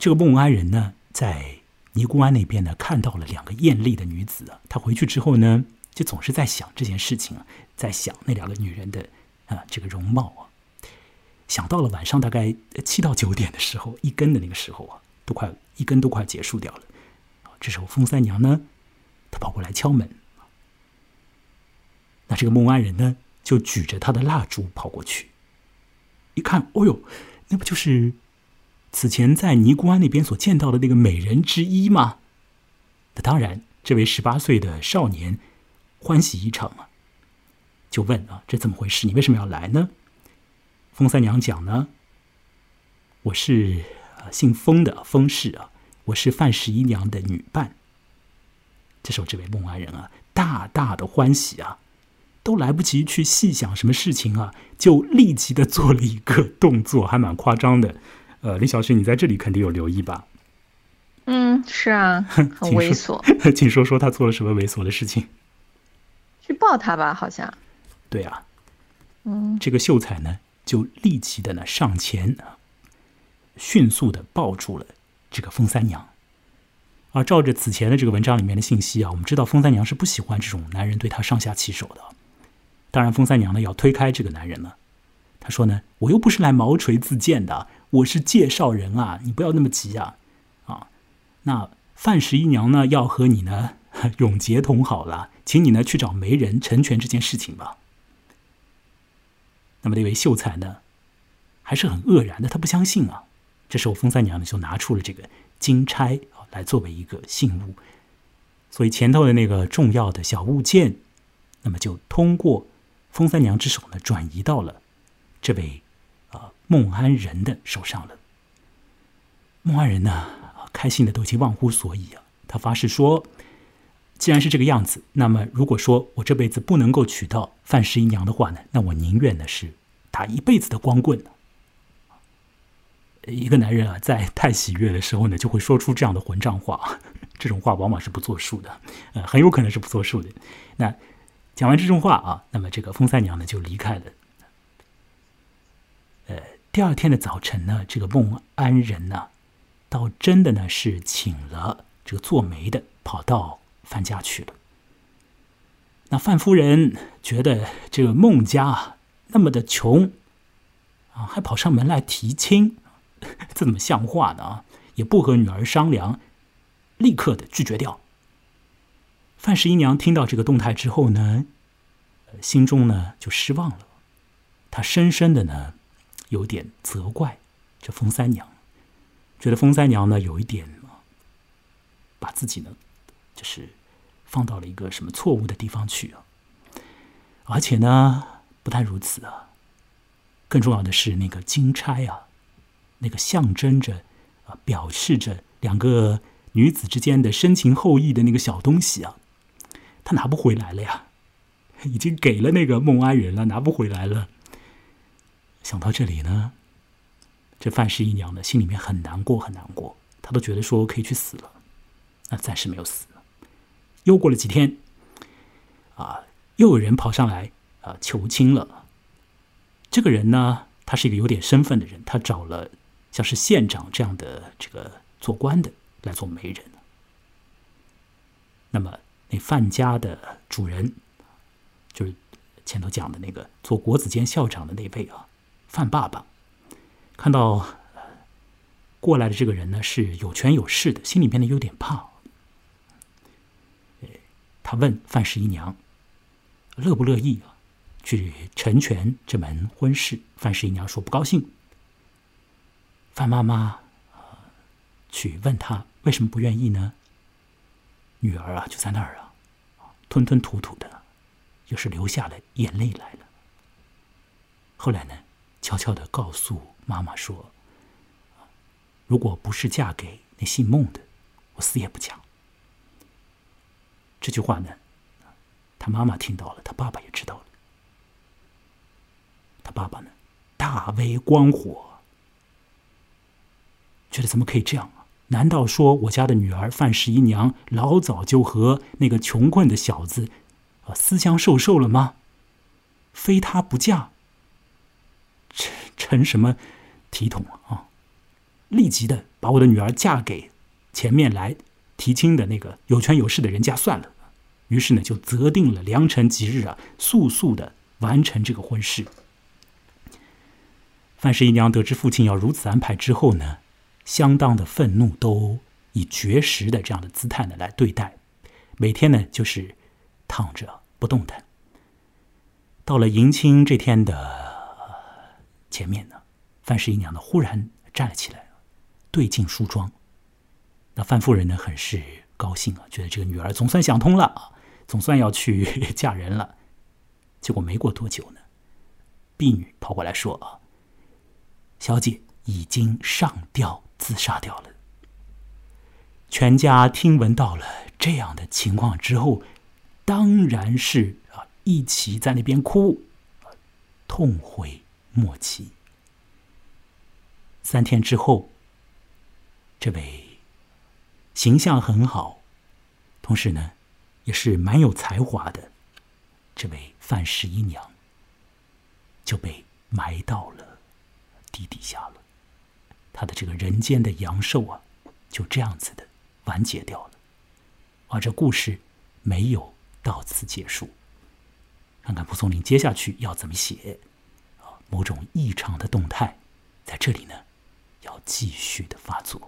这个孟安仁呢在尼姑庵那边呢看到了两个艳丽的女子啊，他回去之后呢就总是在想这件事情，在想那两个女人的。啊，这个容貌啊，想到了晚上大概七到九点的时候，一更的那个时候啊，都快一更都快结束掉了。这时候风三娘呢，她跑过来敲门。那这个孟安人呢，就举着他的蜡烛跑过去，一看，哦呦，那不就是此前在尼姑庵那边所见到的那个美人之一吗？那当然，这位十八岁的少年欢喜一场啊。就问啊，这怎么回事？你为什么要来呢？风三娘讲呢，我是姓风的风氏啊，我是范十一娘的女伴。这时候，这位孟安人啊，大大的欢喜啊，都来不及去细想什么事情啊，就立即的做了一个动作，还蛮夸张的。呃，李小旭，你在这里肯定有留意吧？嗯，是啊，很猥琐。请说说他做了什么猥琐的事情？去抱他吧，好像。对啊，嗯，这个秀才呢，就立即的呢上前啊，迅速的抱住了这个风三娘。而照着此前的这个文章里面的信息啊，我们知道风三娘是不喜欢这种男人对她上下其手的。当然，风三娘呢要推开这个男人了。她说呢：“我又不是来毛锤自荐的，我是介绍人啊，你不要那么急啊，啊，那范十一娘呢要和你呢 永结同好了，请你呢去找媒人成全这件事情吧。”那么那位秀才呢，还是很愕然的，他不相信啊。这时候风三娘呢就拿出了这个金钗啊，来作为一个信物。所以前头的那个重要的小物件，那么就通过风三娘之手呢，转移到了这位孟安仁的手上了。孟安仁呢，开心的都已经忘乎所以啊，他发誓说。既然是这个样子，那么如果说我这辈子不能够娶到范十一娘的话呢，那我宁愿的是打一辈子的光棍。一个男人啊，在太喜悦的时候呢，就会说出这样的混账话。这种话往往是不作数的，呃，很有可能是不作数的。那讲完这种话啊，那么这个风三娘呢就离开了。第二天的早晨呢，这个孟安仁呢，倒真的呢是请了这个做媒的，跑到范家去了。那范夫人觉得这个孟家那么的穷啊，还跑上门来提亲。这怎么像话呢？也不和女儿商量，立刻的拒绝掉。范十一娘听到这个动态之后呢，心中呢就失望了。她深深的呢有点责怪这封三娘，觉得封三娘呢有一点把自己呢就是放到了一个什么错误的地方去啊。而且呢，不但如此啊，更重要的是那个金钗啊。那个象征着，啊，表示着两个女子之间的深情厚谊的那个小东西啊，他拿不回来了呀，已经给了那个孟安人了，拿不回来了。想到这里呢，这范十一娘呢心里面很难过，很难过，她都觉得说可以去死了，那暂时没有死。又过了几天，啊，又有人跑上来啊求亲了。这个人呢，他是一个有点身份的人，他找了。像是县长这样的这个做官的来做媒人，那么那范家的主人，就是前头讲的那个做国子监校长的那位啊，范爸爸，看到过来的这个人呢是有权有势的，心里面呢有点怕。他问范十一娘乐不乐意啊，去成全这门婚事？范十一娘说不高兴。范妈妈去问他为什么不愿意呢？女儿啊，就在那儿啊，吞吞吐吐的，又是流下了眼泪来了。后来呢，悄悄的告诉妈妈说：“如果不是嫁给那姓孟的，我死也不嫁。”这句话呢，他妈妈听到了，他爸爸也知道了。他爸爸呢，大为光火。觉得怎么可以这样啊？难道说我家的女儿范十一娘老早就和那个穷困的小子啊私相授受了吗？非他不嫁，成成什么体统啊？立即的把我的女儿嫁给前面来提亲的那个有权有势的人家算了。于是呢，就择定了良辰吉日啊，速速的完成这个婚事。范十一娘得知父亲要如此安排之后呢？相当的愤怒，都以绝食的这样的姿态呢来对待，每天呢就是躺着不动弹。到了迎亲这天的前面呢，范十一娘呢忽然站了起来，对镜梳妆。那范夫人呢很是高兴啊，觉得这个女儿总算想通了啊，总算要去 嫁人了。结果没过多久呢，婢女跑过来说啊，小姐已经上吊。自杀掉了。全家听闻到了这样的情况之后，当然是啊一起在那边哭，痛悔莫及。三天之后，这位形象很好，同时呢也是蛮有才华的这位范十一娘，就被埋到了地底下了。他的这个人间的阳寿啊，就这样子的完结掉了，而这故事没有到此结束。看看蒲松龄接下去要怎么写？某种异常的动态在这里呢，要继续的发作。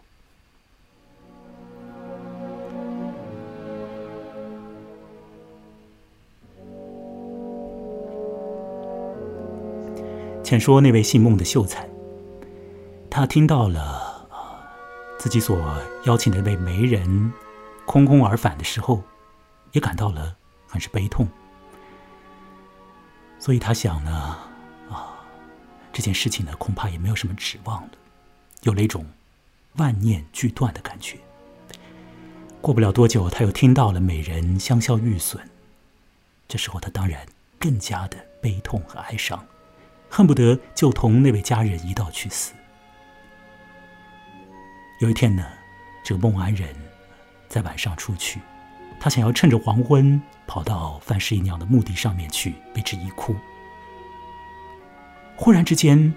先说那位姓孟的秀才。他听到了自己所邀请的那位媒人空空而返的时候，也感到了很是悲痛。所以他想呢，这件事情呢，恐怕也没有什么指望了，有了一种万念俱断的感觉。过不了多久，他又听到了美人香消玉损，这时候他当然更加的悲痛和哀伤，恨不得就同那位佳人一道去死。有一天呢，这个孟安人在晚上出去，他想要趁着黄昏跑到范氏姨娘的墓地上面去为之一哭。忽然之间，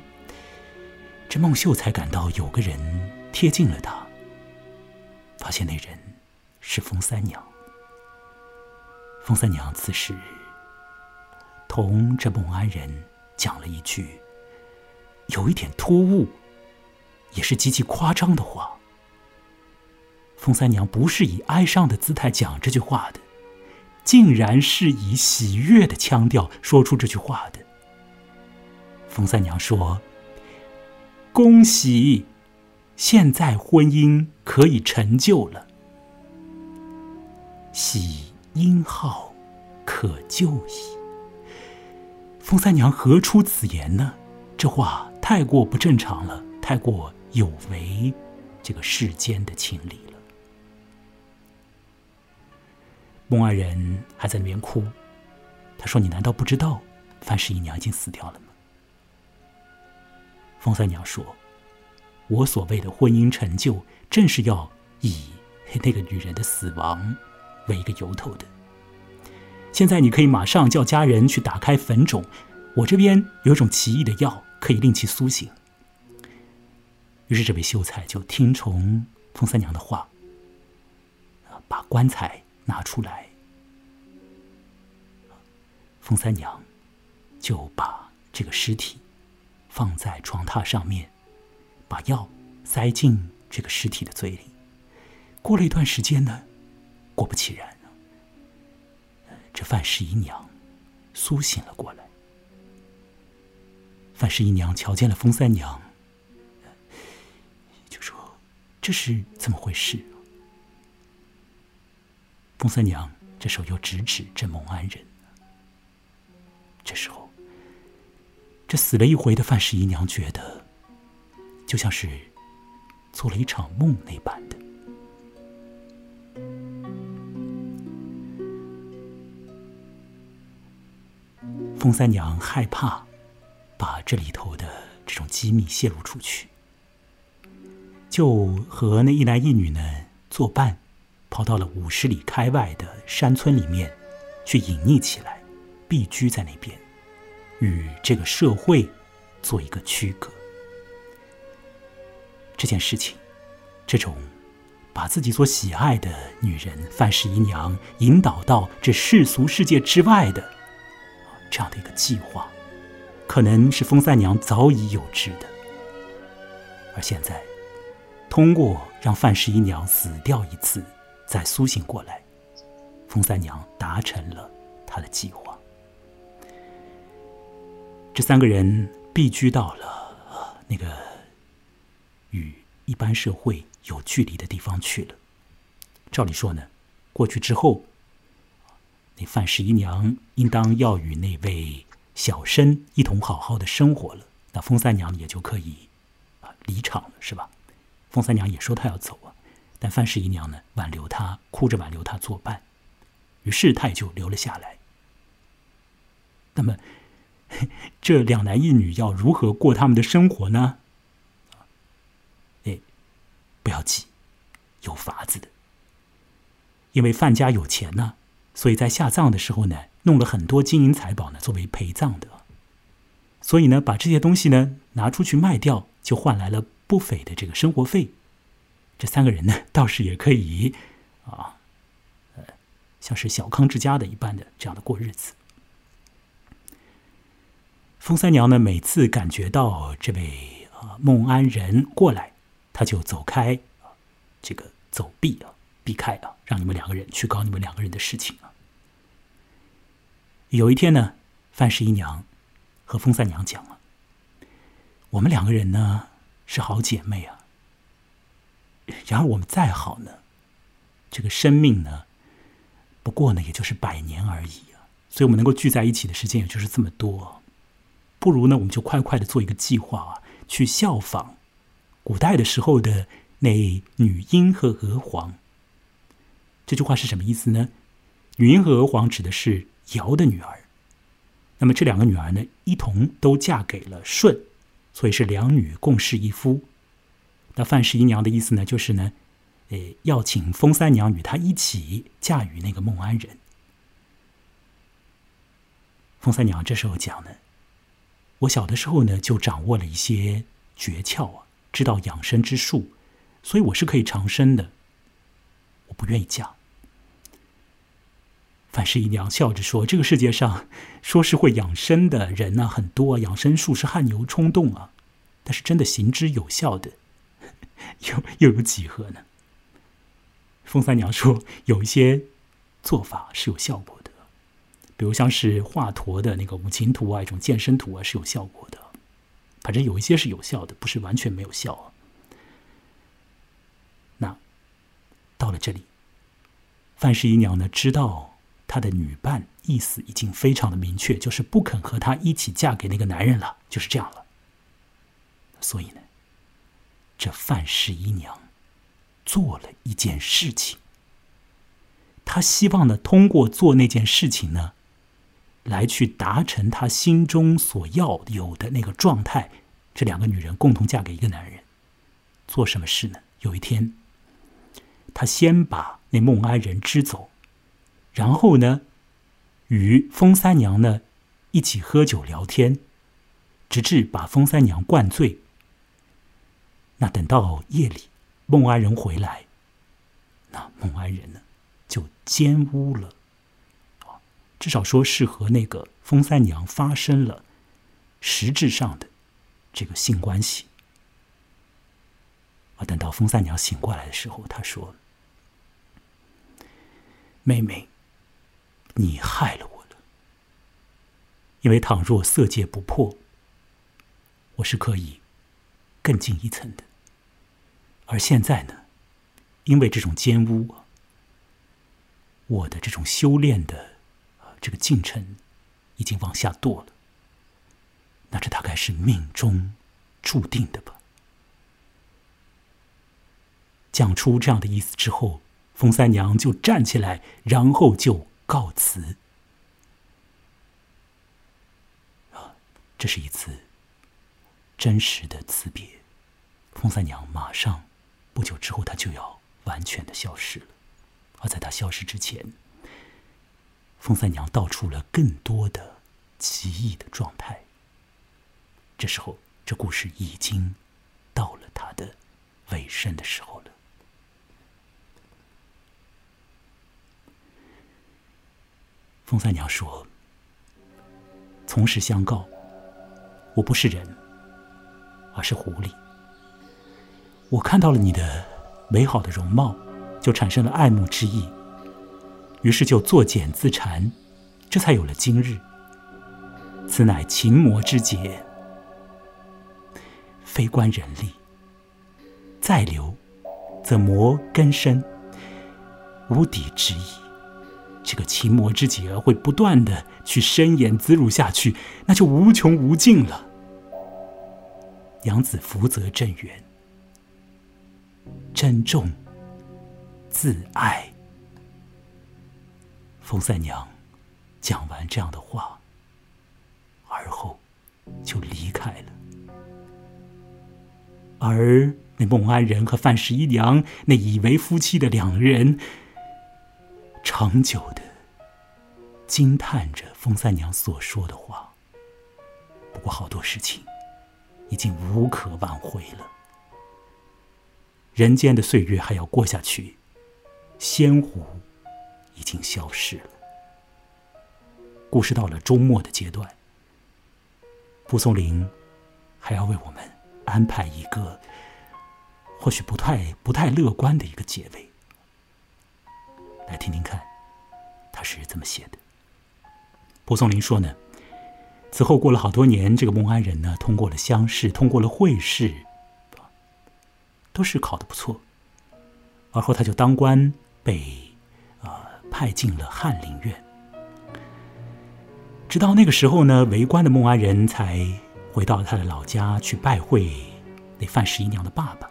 这孟秀才感到有个人贴近了他，发现那人是封三娘。封三娘此时同这孟安人讲了一句。有一点突兀，也是极其夸张的话。风三娘不是以哀伤的姿态讲这句话的，竟然是以喜悦的腔调说出这句话的。冯三娘说：“恭喜，现在婚姻可以成就了。喜殷号可就矣。”冯三娘何出此言呢？这话。太过不正常了，太过有违这个世间的情理了。孟二人还在那边哭，他说：“你难道不知道范氏姨娘已经死掉了吗？”风三娘说：“我所谓的婚姻成就，正是要以那个女人的死亡为一个由头的。现在你可以马上叫家人去打开坟冢，我这边有一种奇异的药。”可以令其苏醒。于是，这位秀才就听从风三娘的话，把棺材拿出来。风三娘就把这个尸体放在床榻上面，把药塞进这个尸体的嘴里。过了一段时间呢，果不其然，这范十一娘苏醒了过来。范十一娘瞧见了风三娘，就说：“这是怎么回事？”风三娘这时候又指指这蒙安人。这时候，这死了一回的范十一娘觉得，就像是做了一场梦那般的。风三娘害怕。把这里头的这种机密泄露出去，就和那一男一女呢作伴，跑到了五十里开外的山村里面，去隐匿起来，避居在那边，与这个社会做一个区隔。这件事情，这种把自己所喜爱的女人范十姨娘引导到这世俗世界之外的这样的一个计划。可能是风三娘早已有之的，而现在通过让范十姨娘死掉一次，再苏醒过来，风三娘达成了她的计划。这三个人避居到了那个与一般社会有距离的地方去了。照理说呢，过去之后，那范十一娘应当要与那位。小生一同好好的生活了，那风三娘也就可以啊离场了，是吧？风三娘也说她要走啊，但范氏一娘呢挽留她，哭着挽留她作伴，于是她也就留了下来。那么 这两男一女要如何过他们的生活呢？哎，不要急，有法子的，因为范家有钱呢，所以在下葬的时候呢。弄了很多金银财宝呢，作为陪葬的，所以呢，把这些东西呢拿出去卖掉，就换来了不菲的这个生活费。这三个人呢，倒是也可以啊，呃，像是小康之家的一般的这样的过日子。风三娘呢，每次感觉到这位啊孟安仁过来，她就走开，这个走避啊，避开啊，让你们两个人去搞你们两个人的事情啊。有一天呢，范十一娘和风三娘讲了：“我们两个人呢是好姐妹啊。然而我们再好呢，这个生命呢，不过呢也就是百年而已啊。所以我们能够聚在一起的时间也就是这么多。不如呢，我们就快快的做一个计划啊，去效仿古代的时候的那女婴和娥皇。这句话是什么意思呢？女婴和娥皇指的是。”尧的女儿，那么这两个女儿呢，一同都嫁给了舜，所以是两女共侍一夫。那范十一娘的意思呢，就是呢，呃，要请封三娘与她一起嫁与那个孟安人。封三娘这时候讲呢，我小的时候呢就掌握了一些诀窍啊，知道养生之术，所以我是可以长生的。我不愿意嫁。范十一娘笑着说：“这个世界上说是会养生的人呢很多，养生术是汗牛充栋啊，但是真的行之有效的，又又有几何呢？”风三娘说：“有一些做法是有效果的，比如像是华佗的那个五禽图啊，一种健身图啊是有效果的。反正有一些是有效的，不是完全没有效啊。”那到了这里，范十一娘呢知道。她的女伴意思已经非常的明确，就是不肯和她一起嫁给那个男人了，就是这样了。所以呢，这范十一娘做了一件事情，她希望呢，通过做那件事情呢，来去达成她心中所要有的那个状态。这两个女人共同嫁给一个男人，做什么事呢？有一天，他先把那孟安人支走。然后呢，与封三娘呢一起喝酒聊天，直至把封三娘灌醉。那等到夜里，孟安人回来，那孟安人呢就奸污了，至少说是和那个风三娘发生了实质上的这个性关系。啊，等到风三娘醒过来的时候，她说：“妹妹。”你害了我了，因为倘若色戒不破，我是可以更进一层的。而现在呢，因为这种奸污，我的这种修炼的这个进程已经往下堕了。那这大概是命中注定的吧？讲出这样的意思之后，封三娘就站起来，然后就。告辞啊，这是一次真实的辞别。风三娘马上不久之后，她就要完全的消失了。而在她消失之前，风三娘道出了更多的奇异的状态。这时候，这故事已经到了它的尾声的时候了。风三娘说：“从实相告，我不是人，而是狐狸。我看到了你的美好的容貌，就产生了爱慕之意，于是就作茧自缠，这才有了今日。此乃情魔之劫，非关人力。再留，则魔根深，无底之意。”这个情魔之劫会不断的去深演滋入下去，那就无穷无尽了。杨子福泽正源，珍重自爱。风三娘讲完这样的话，而后就离开了。而那孟安仁和范十一娘那以为夫妻的两人。长久的惊叹着风三娘所说的话。不过，好多事情已经无可挽回了。人间的岁月还要过下去，仙湖已经消失了。故事到了周末的阶段，蒲松龄还要为我们安排一个或许不太不太乐观的一个结尾。来听听看，他是怎么写的。蒲松龄说呢，此后过了好多年，这个孟安人呢，通过了乡试，通过了会试，都是考的不错。而后他就当官，被派进了翰林院。直到那个时候呢，为官的孟安人才回到他的老家去拜会那范十一娘的爸爸。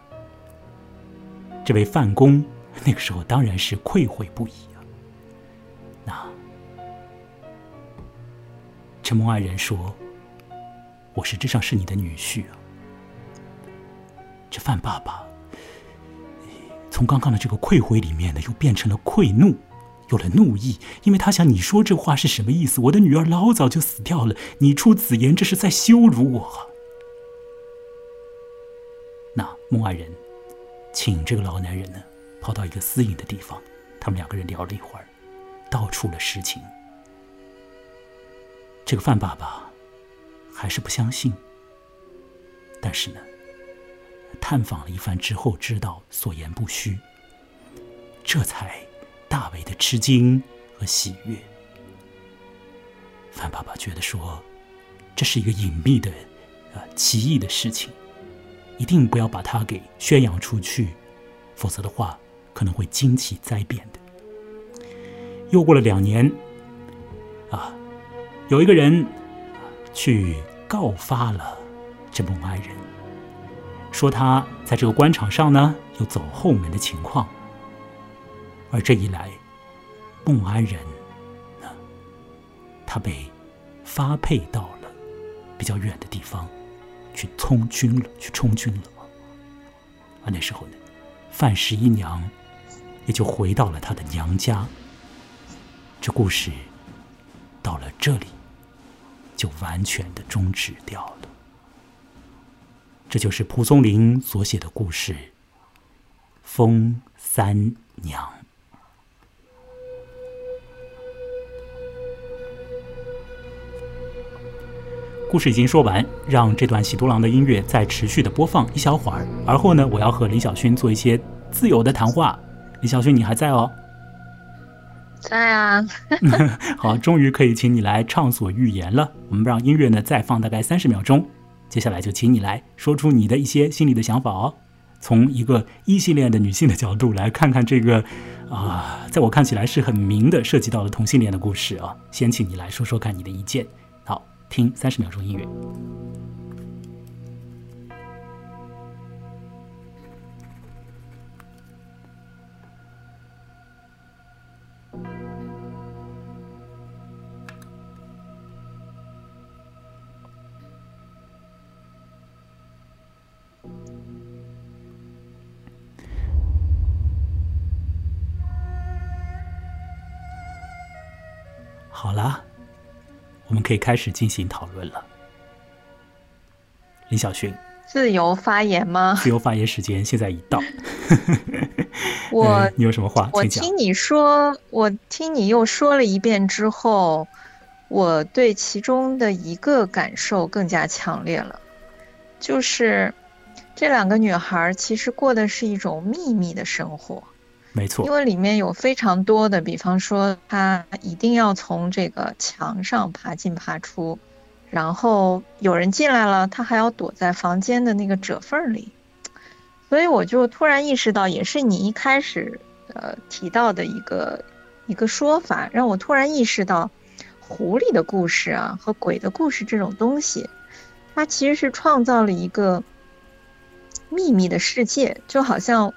这位范公。那个时候当然是愧悔不已啊。那陈梦爱仁说：“我实质上是你的女婿啊。”这范爸爸从刚刚的这个愧悔里面呢，又变成了愧怒，有了怒意，因为他想你说这话是什么意思？我的女儿老早就死掉了，你出此言，这是在羞辱我。那孟爱人请这个老男人呢，跑到一个私隐的地方，他们两个人聊了一会儿，道出了实情。这个范爸爸还是不相信，但是呢，探访了一番之后，知道所言不虚，这才大为的吃惊和喜悦。范爸爸觉得说，这是一个隐秘的、啊奇异的事情。一定不要把它给宣扬出去，否则的话可能会惊起灾变的。又过了两年，啊，有一个人去告发了这孟安人，说他在这个官场上呢有走后门的情况，而这一来，孟安人呢，他被发配到了比较远的地方。去充军了，去充军了。啊，那时候呢，范十一娘也就回到了她的娘家。这故事到了这里，就完全的终止掉了。这就是蒲松龄所写的故事《风三娘》。故事已经说完，让这段喜多郎的音乐再持续的播放一小会儿。而后呢，我要和林小勋做一些自由的谈话。林小勋，你还在哦？在啊。好，终于可以请你来畅所欲言了。我们让音乐呢再放大概三十秒钟，接下来就请你来说出你的一些心里的想法哦。从一个异性恋的女性的角度来看看这个啊，在我看起来是很明的涉及到了同性恋的故事啊。先请你来说说看你的意见。听三十秒钟音乐。好了。我们可以开始进行讨论了，林小勋，自由发言吗？自由发言时间现在已到。我，你有什么话？我听你说，我听你又说了一遍之后，我对其中的一个感受更加强烈了，就是这两个女孩其实过的是一种秘密的生活。没错，因为里面有非常多的，比方说他一定要从这个墙上爬进爬出，然后有人进来了，他还要躲在房间的那个褶缝里，所以我就突然意识到，也是你一开始呃提到的一个一个说法，让我突然意识到，狐狸的故事啊和鬼的故事这种东西，它其实是创造了一个秘密的世界，就好像。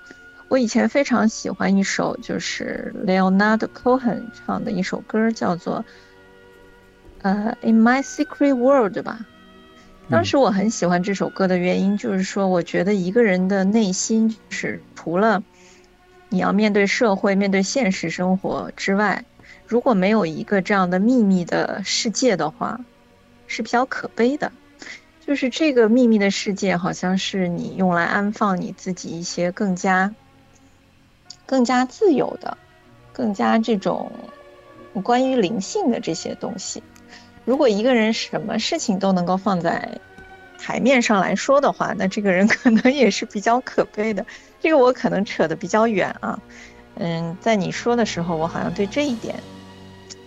我以前非常喜欢一首，就是 Leonard Cohen 唱的一首歌，叫做呃《In My Secret World》吧。当时我很喜欢这首歌的原因，就是说，我觉得一个人的内心是除了你要面对社会、面对现实生活之外，如果没有一个这样的秘密的世界的话，是比较可悲的。就是这个秘密的世界，好像是你用来安放你自己一些更加。更加自由的，更加这种关于灵性的这些东西。如果一个人什么事情都能够放在台面上来说的话，那这个人可能也是比较可悲的。这个我可能扯得比较远啊。嗯，在你说的时候，我好像对这一点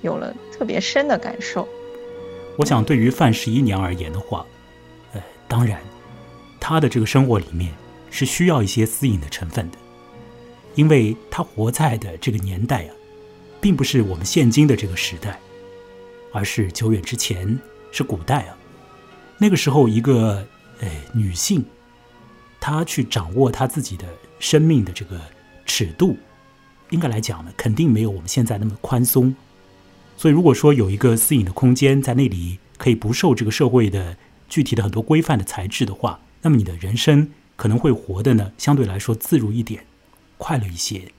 有了特别深的感受。我想，对于范十一娘而言的话，呃，当然，她的这个生活里面是需要一些私隐的成分的。因为他活在的这个年代啊，并不是我们现今的这个时代，而是久远之前，是古代啊。那个时候，一个呃女性，她去掌握她自己的生命的这个尺度，应该来讲呢，肯定没有我们现在那么宽松。所以，如果说有一个私隐的空间在那里，可以不受这个社会的具体的很多规范的材质的话，那么你的人生可能会活的呢，相对来说自如一点。快乐一些。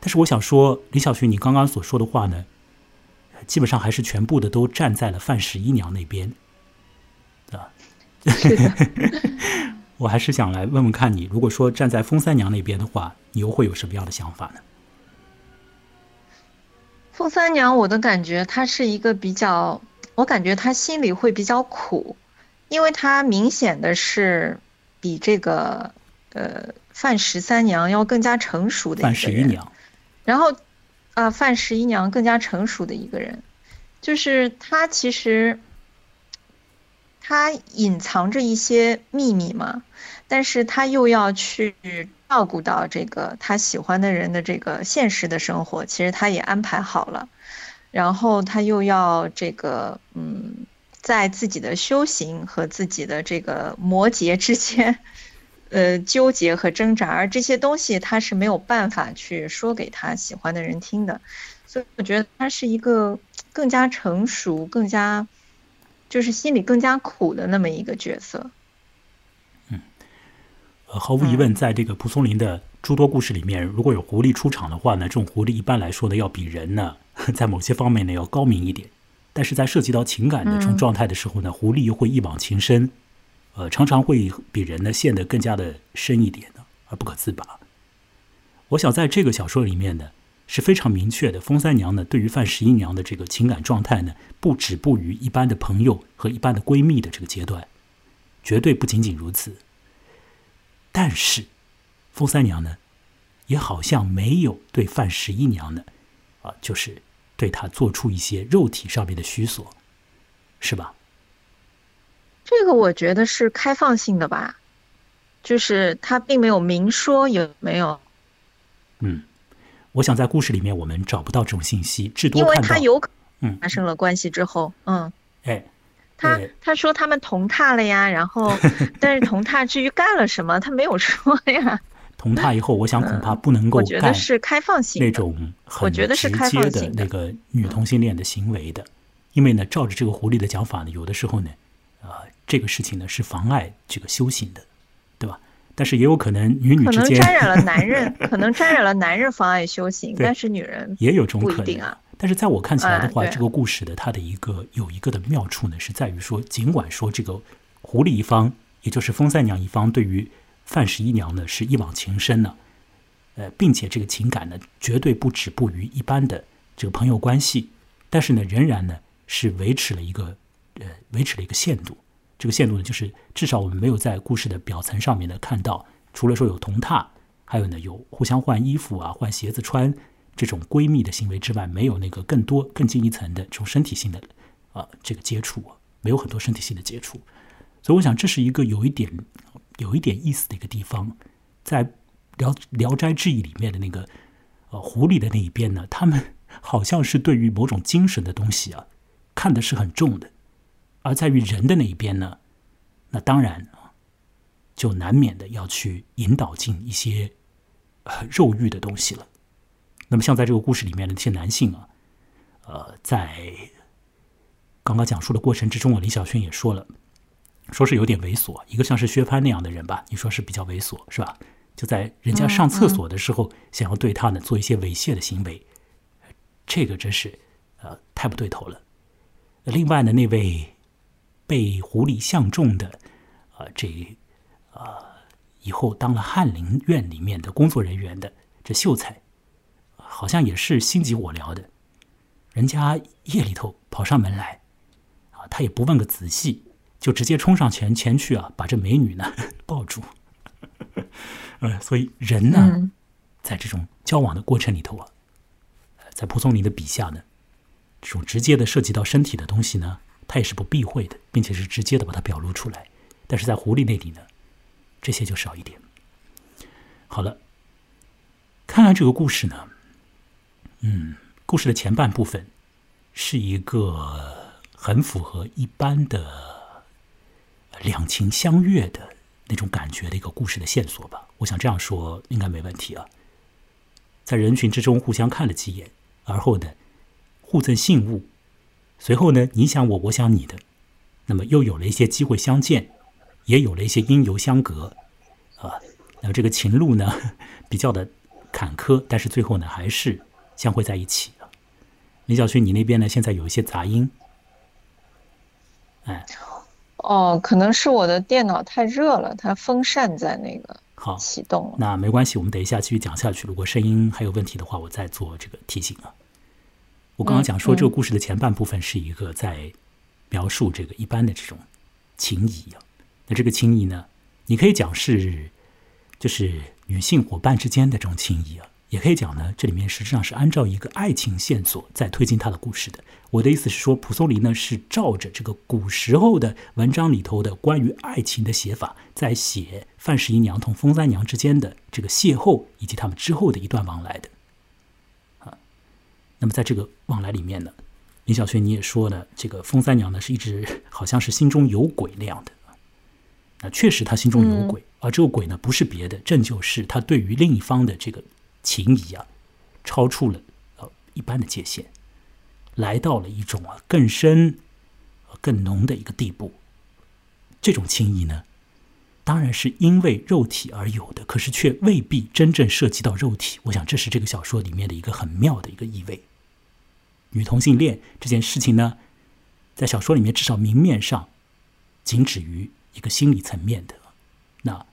但是我想说，李小旭，你刚刚所说的话呢，基本上还是全部的都站在了范十一娘那边，啊，我还是想来问问看你，如果说站在风三娘那边的话，你又会有什么样的想法呢？风三娘，我的感觉，她是一个比较，我感觉她心里会比较苦，因为她明显的是比这个呃范十三娘要更加成熟的范十一娘。然后，啊，范十一娘更加成熟的一个人，就是她其实，她隐藏着一些秘密嘛，但是她又要去照顾到这个她喜欢的人的这个现实的生活，其实她也安排好了，然后她又要这个，嗯，在自己的修行和自己的这个摩羯之间。呃，纠结和挣扎，而这些东西他是没有办法去说给他喜欢的人听的，所以我觉得他是一个更加成熟、更加就是心里更加苦的那么一个角色。嗯，呃，毫无疑问，在这个蒲松龄的诸多故事里面，如果有狐狸出场的话呢，这种狐狸一般来说呢，要比人呢，在某些方面呢要高明一点，但是在涉及到情感的这种状态的时候呢，狐狸又会一往情深。呃，常常会比人呢陷得更加的深一点呢，而不可自拔。我想在这个小说里面呢，是非常明确的。风三娘呢，对于范十一娘的这个情感状态呢，不止步于一般的朋友和一般的闺蜜的这个阶段，绝对不仅仅如此。但是，风三娘呢，也好像没有对范十一娘呢，啊，就是对她做出一些肉体上面的虚索，是吧？这个我觉得是开放性的吧，就是他并没有明说有没有。嗯，我想在故事里面我们找不到这种信息，至多因为他有嗯发生了关系之后，嗯，哎，他他说他们同榻了呀，然后 但是同榻至于干了什么，他没有说呀。同榻以后，我想恐怕不能够我觉得是开放性那种很直接的那个女同性恋的行为的，因为呢，照着这个狐狸的讲法呢，有的时候呢。这个事情呢是妨碍这个修行的，对吧？但是也有可能女女之间沾染了 男人，可能沾染了男人妨碍修行，但是女人也有这种可能啊。但是在我看起来的话，这个故事的它的一个有一个的妙处呢，是在于说，尽管说这个狐狸一方，也就是风三娘一方，对于范十一娘呢是一往情深呢，呃，并且这个情感呢绝对不止步于一般的这个朋友关系，但是呢，仍然呢是维持了一个呃维持了一个限度。这个线路呢，就是至少我们没有在故事的表层上面呢看到，除了说有同榻，还有呢有互相换衣服啊、换鞋子穿这种闺蜜的行为之外，没有那个更多更进一层的这种身体性的啊这个接触，没有很多身体性的接触。所以我想这是一个有一点有一点意思的一个地方，在《聊聊斋志异》里面的那个呃狐狸的那一边呢，他们 好像是对于某种精神的东西啊看的是很重的。而在于人的那一边呢，那当然啊，就难免的要去引导进一些肉欲的东西了。那么像在这个故事里面的那些男性啊，呃，在刚刚讲述的过程之中啊，李小轩也说了，说是有点猥琐。一个像是薛蟠那样的人吧，你说是比较猥琐是吧？就在人家上厕所的时候，想要对他呢做一些猥亵的行为，这个真是呃太不对头了。另外呢，那位。被狐狸相中的，啊，这啊，以后当了翰林院里面的工作人员的这秀才，好像也是心急火燎的，人家夜里头跑上门来，啊，他也不问个仔细，就直接冲上前前去啊，把这美女呢 抱住，呃，所以人呢，在这种交往的过程里头啊，在蒲松龄的笔下呢，这种直接的涉及到身体的东西呢。他也是不避讳的，并且是直接的把它表露出来。但是在狐狸那里呢，这些就少一点。好了，看看这个故事呢，嗯，故事的前半部分是一个很符合一般的两情相悦的那种感觉的一个故事的线索吧。我想这样说应该没问题啊。在人群之中互相看了几眼，而后呢，互赠信物。随后呢，你想我，我想你的，那么又有了一些机会相见，也有了一些因由相隔，啊，那么这个情路呢 比较的坎坷，但是最后呢还是相会在一起了。林小旭，你那边呢现在有一些杂音，哎，哦，可能是我的电脑太热了，它风扇在那个好启动了。那没关系，我们等一下继续讲下去。如果声音还有问题的话，我再做这个提醒啊。我刚刚讲说，嗯这个故事的前半部分是一个在描述这个一般的这种情谊啊。那这个情谊呢，你可以讲是就是女性伙伴之间的这种情谊啊，也可以讲呢，这里面实际上是按照一个爱情线索在推进他的故事的。我的意思是说，蒲松龄呢是照着这个古时候的文章里头的关于爱情的写法，在写范十一娘同风三娘之间的这个邂逅，以及他们之后的一段往来的。啊，那么在这个往来里面呢，林小轩你也说了，这个风三娘呢是一直好像是心中有鬼那样的。啊，确实他心中有鬼，而这个鬼呢不是别的，正就是他对于另一方的这个情谊啊，超出了呃一般的界限，来到了一种啊更深、呃更浓的一个地步。这种情谊呢，当然是因为肉体而有的，可是却未必真正涉及到肉体。我想这是这个小说里面的一个很妙的一个意味。女同性恋这件事情呢，在小说里面至少明面上仅止于一个心理层面的。那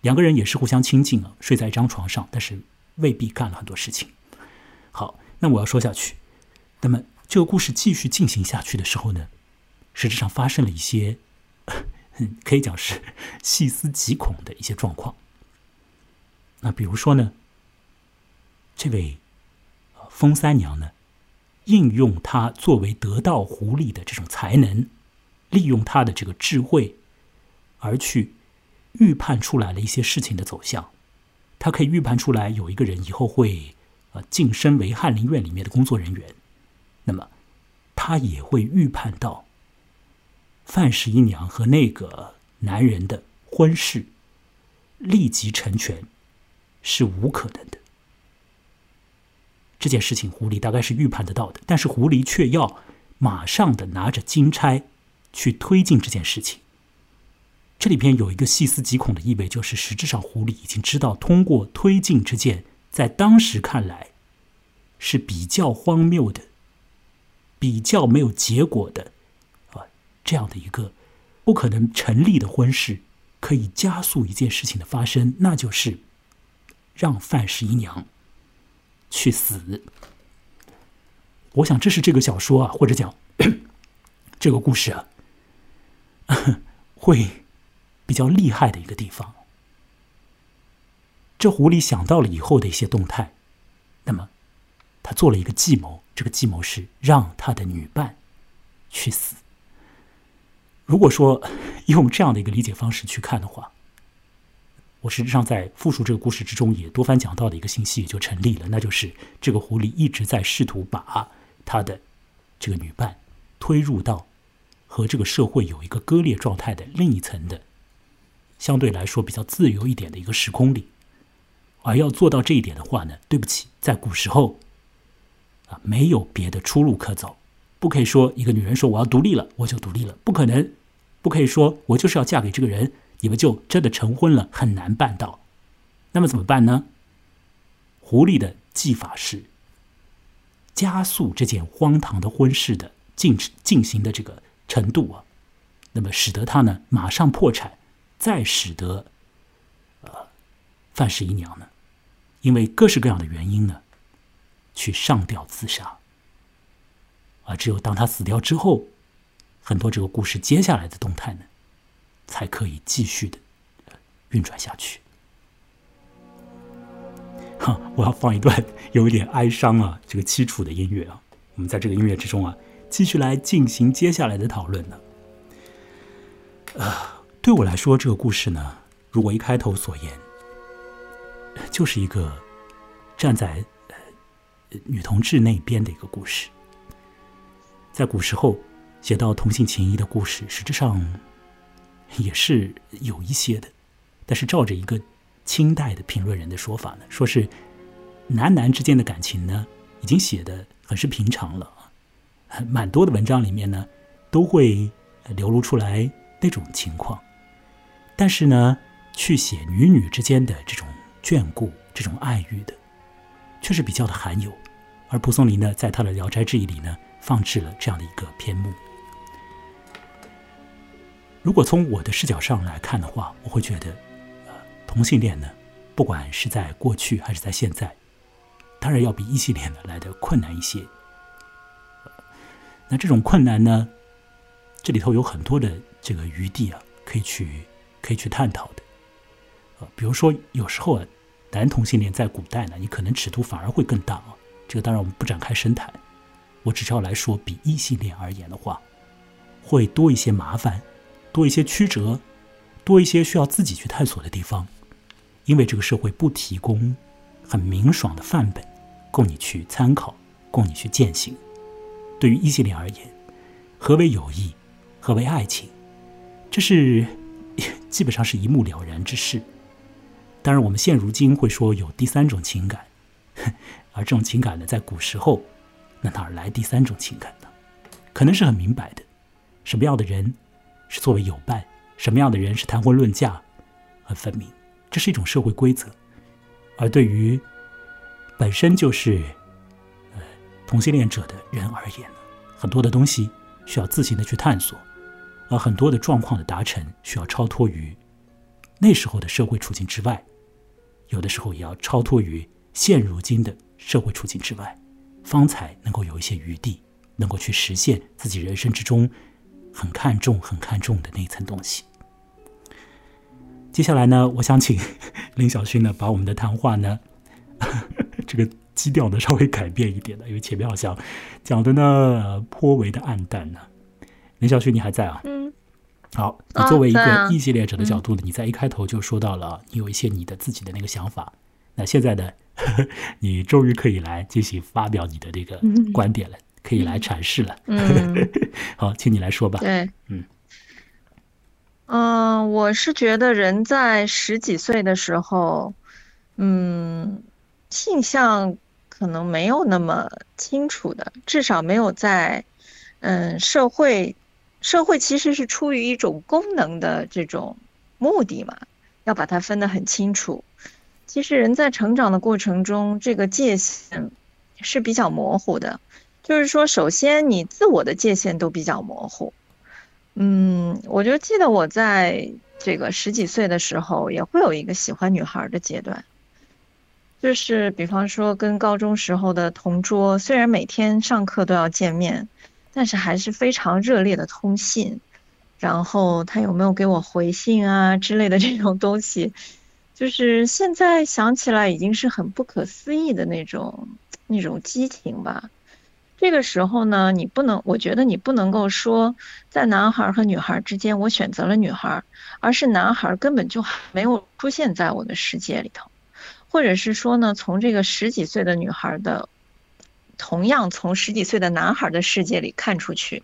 两个人也是互相亲近啊，睡在一张床上，但是未必干了很多事情。好，那我要说下去。那么这个故事继续进行下去的时候呢，实质上发生了一些可以讲是 细思极恐的一些状况。那比如说呢，这位呃风三娘呢，应用她作为得道狐狸的这种才能，利用她的这个智慧，而去预判出来了一些事情的走向。她可以预判出来有一个人以后会呃晋升为翰林院里面的工作人员，那么她也会预判到范十一娘和那个男人的婚事立即成全是无可能的。这件事情狐狸大概是预判得到的，但是狐狸却要马上的拿着金钗去推进这件事情。这里边有一个细思极恐的意味，就是实质上狐狸已经知道，通过推进这件在当时看来是比较荒谬的、比较没有结果的这样的一个不可能成立的婚事，可以加速一件事情的发生，那就是让范十一娘去死。我想这是这个小说啊，或者讲 这个故事啊，会比较厉害的一个地方。这狐狸想到了以后的一些动态，那么他做了一个计谋，这个计谋是让他的女伴去死。如果说用这样的一个理解方式去看的话，我实质上在复述这个故事之中也多番讲到的一个信息也就成立了，那就是这个狐狸一直在试图把他的这个女伴推入到和这个社会有一个割裂状态的另一层的相对来说比较自由一点的一个时空里。而要做到这一点的话呢，对不起，在古时候啊，没有别的出路可走，不可以说一个女人说我要独立了，我就独立了，不可能，不可以说我就是要嫁给这个人，你们就真的成婚了，很难办到。那么怎么办呢？狐狸的技法是加速这件荒唐的婚事的进进行的这个程度啊，那么使得他呢马上破产，再使得呃范十一娘呢。因为各式各样的原因呢，去上吊自杀。而只有当他死掉之后，很多这个故事接下来的动态呢，才可以继续的运转下去。哈，我要放一段有一点哀伤啊，这个凄楚的音乐啊。我们在这个音乐之中啊，继续来进行接下来的讨论呢。呃，对我来说，这个故事呢，如果一开头所言。就是一个站在呃女同志那边的一个故事，在古时候写到同性情谊的故事，实质上也是有一些的，但是照着一个清代的评论人的说法呢，说是男男之间的感情呢，已经写的很是平常了，蛮多的文章里面呢都会流露出来那种情况，但是呢。去写女女之间的这种眷顾、这种爱欲的，却是比较的罕有。而蒲松龄呢，在他的《聊斋志异》里呢，放置了这样的一个篇目。如果从我的视角上来看的话，我会觉得，呃，同性恋呢，不管是在过去还是在现在，当然要比异性恋呢来的困难一些。那这种困难呢，这里头有很多的这个余地啊，可以去可以去探讨的。呃，比如说有时候啊，男同性恋在古代呢，你可能尺度反而会更大啊。这个当然我们不展开深谈，我只是要来说，比异性恋而言的话，会多一些麻烦。多一些曲折，多一些需要自己去探索的地方，因为这个社会不提供很明爽的范本供你去参考，供你去践行。对于异性恋而言，何为友谊，何为爱情，这是 基本上是一目了然之事。当然，我们现如今会说有第三种情感，而这种情感呢，在古时候，那哪来第三种情感呢？可能是很明白的，什么样的人。是作为友伴，什么样的人是谈婚论嫁，很分明，这是一种社会规则。而对于本身就是呃同性恋者的人而言，很多的东西需要自行的去探索，而很多的状况的达成需要超脱于那时候的社会处境之外，有的时候也要超脱于现如今的社会处境之外，方才能够有一些余地，能够去实现自己人生之中。很看重、很看重的那一层东西。接下来呢，我想请 林小勋呢，把我们的谈话呢，这个基调呢稍微改变一点的，因为前面好像讲的呢颇为的暗淡呢。林小勋，你还在啊？嗯。好，你作为一个异系列者的角度呢，你在一开头就说到了你有一些你的自己的那个想法。那现在呢，你终于可以来进行发表你的这个观点了。可以来阐释了。嗯，好，请你来说吧。对，嗯，嗯，我是觉得人在十几岁的时候，嗯，性向可能没有那么清楚的，至少没有在，嗯，社会，社会其实是出于一种功能的这种目的嘛，要把它分得很清楚。其实人在成长的过程中，这个界限是比较模糊的。就是说，首先你自我的界限都比较模糊。嗯，我就记得我在这个十几岁的时候，也会有一个喜欢女孩的阶段。就是比方说，跟高中时候的同桌，虽然每天上课都要见面，但是还是非常热烈的通信。然后他有没有给我回信啊之类的这种东西，就是现在想起来已经是很不可思议的那种那种激情吧。这个时候呢，你不能，我觉得你不能够说，在男孩和女孩之间，我选择了女孩，而是男孩根本就没有出现在我的世界里头，或者是说呢，从这个十几岁的女孩的，同样从十几岁的男孩的世界里看出去，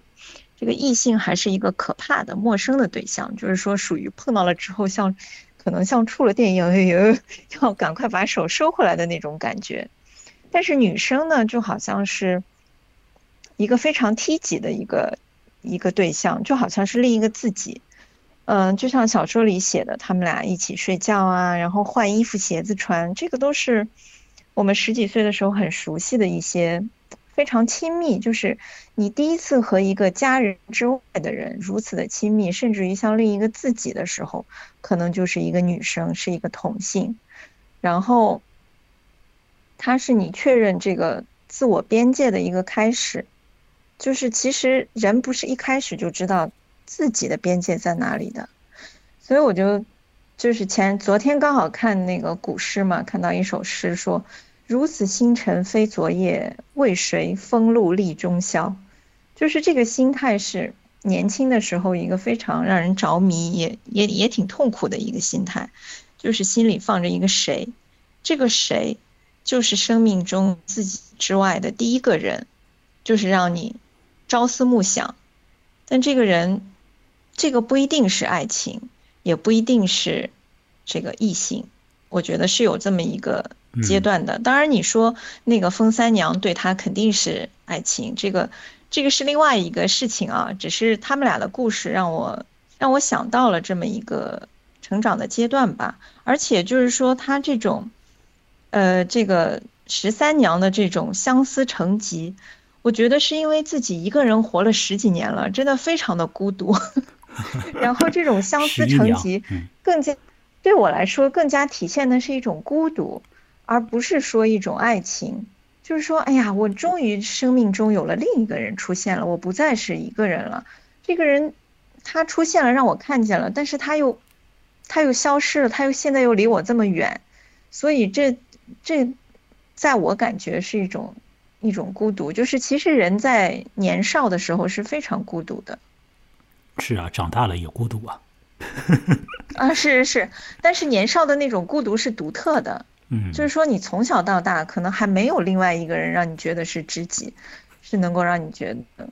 这个异性还是一个可怕的陌生的对象，就是说属于碰到了之后像，可能像触了电一样，要赶快把手收回来的那种感觉，但是女生呢，就好像是。一个非常梯级的一个一个对象，就好像是另一个自己，嗯，就像小说里写的，他们俩一起睡觉啊，然后换衣服、鞋子穿，这个都是我们十几岁的时候很熟悉的一些非常亲密，就是你第一次和一个家人之外的人如此的亲密，甚至于像另一个自己的时候，可能就是一个女生，是一个同性，然后他是你确认这个自我边界的一个开始。就是其实人不是一开始就知道自己的边界在哪里的，所以我就就是前昨天刚好看那个古诗嘛，看到一首诗说：“如此星辰非昨夜，为谁风露立中宵。”就是这个心态是年轻的时候一个非常让人着迷，也也也挺痛苦的一个心态，就是心里放着一个谁，这个谁就是生命中自己之外的第一个人，就是让你。朝思暮想，但这个人，这个不一定是爱情，也不一定是这个异性。我觉得是有这么一个阶段的。当然，你说那个风三娘对他肯定是爱情，这个这个是另外一个事情啊。只是他们俩的故事让我让我想到了这么一个成长的阶段吧。而且就是说，他这种，呃，这个十三娘的这种相思成疾，我觉得是因为自己一个人活了十几年了，真的非常的孤独。然后这种相思成疾，更加对我来说更加体现的是一种孤独，而不是说一种爱情。就是说，哎呀，我终于生命中有了另一个人出现了，我不再是一个人了。这个人，他出现了，让我看见了，但是他又，他又消失了，他又现在又离我这么远，所以这，这，在我感觉是一种，一种孤独。就是其实人在年少的时候是非常孤独的。是啊，长大了也孤独啊。啊，是是是，但是年少的那种孤独是独特的。嗯，就是说，你从小到大可能还没有另外一个人让你觉得是知己，是能够让你觉得，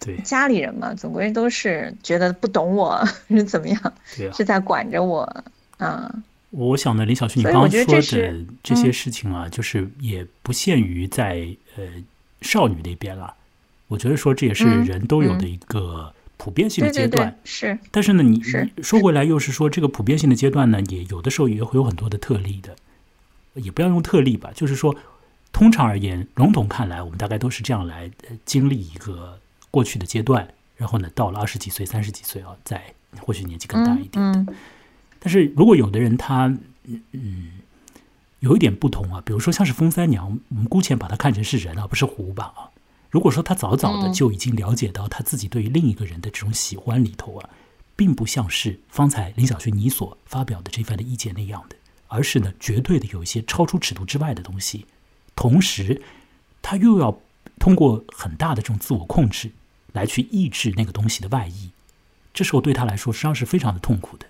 对家里人嘛，总归都是觉得不懂我是怎么样，是在管着我啊。我想呢，林小旭，你刚刚说的这些事情啊，就是也不限于在呃少女那边了。我觉得说这也是人都有的一个普遍性的阶段，是。但是呢，你说回来又是说这个普遍性的阶段呢，也有的时候也会有很多的特例的。也不要用特例吧，就是说，通常而言，笼统看来，我们大概都是这样来经历一个过去的阶段，然后呢，到了二十几岁、三十几岁啊，再或许年纪更大一点的。但是如果有的人他嗯嗯有一点不同啊，比如说像是风三娘，我们姑且把她看成是人而不是狐吧啊。如果说他早早的就已经了解到他自己对于另一个人的这种喜欢里头啊，并不像是方才林小轩你所发表的这番的意见那样的。而是呢，绝对的有一些超出尺度之外的东西，同时，他又要通过很大的这种自我控制来去抑制那个东西的外溢，这时候对他来说实际上是非常的痛苦的。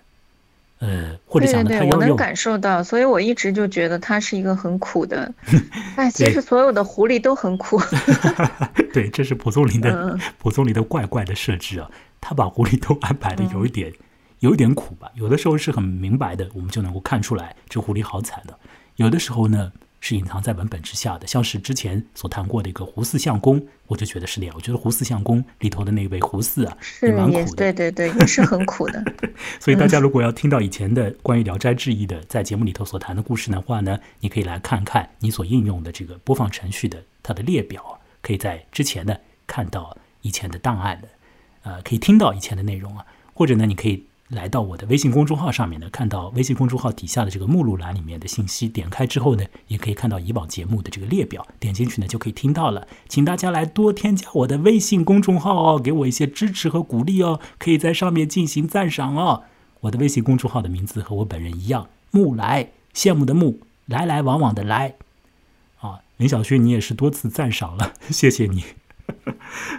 呃，或者讲呢，他我能感受到，所以我一直就觉得他是一个很苦的。哎，其实所有的狐狸都很苦。对，这是蒲松龄的蒲松龄的怪怪的设置啊，他把狐狸都安排的有一点。有一点苦吧，有的时候是很明白的，我们就能够看出来这狐狸好惨的；有的时候呢是隐藏在文本之下的，像是之前所谈过的一个胡四相公，我就觉得是那样。我觉得胡四相公里头的那位胡四啊，是蛮苦的，对对对，也是很苦的。所以大家如果要听到以前的关于《聊斋志异》的在节目里头所谈的故事的话呢，你可以来看看你所应用的这个播放程序的它的列表，可以在之前呢看到以前的档案的，呃，可以听到以前的内容啊，或者呢你可以。来到我的微信公众号上面呢，看到微信公众号底下的这个目录栏里面的信息，点开之后呢，也可以看到以往节目的这个列表，点进去呢就可以听到了。请大家来多添加我的微信公众号哦，给我一些支持和鼓励哦，可以在上面进行赞赏哦。我的微信公众号的名字和我本人一样，木来，羡慕的慕，来来往往的来。啊，林小轩，你也是多次赞赏了，谢谢你。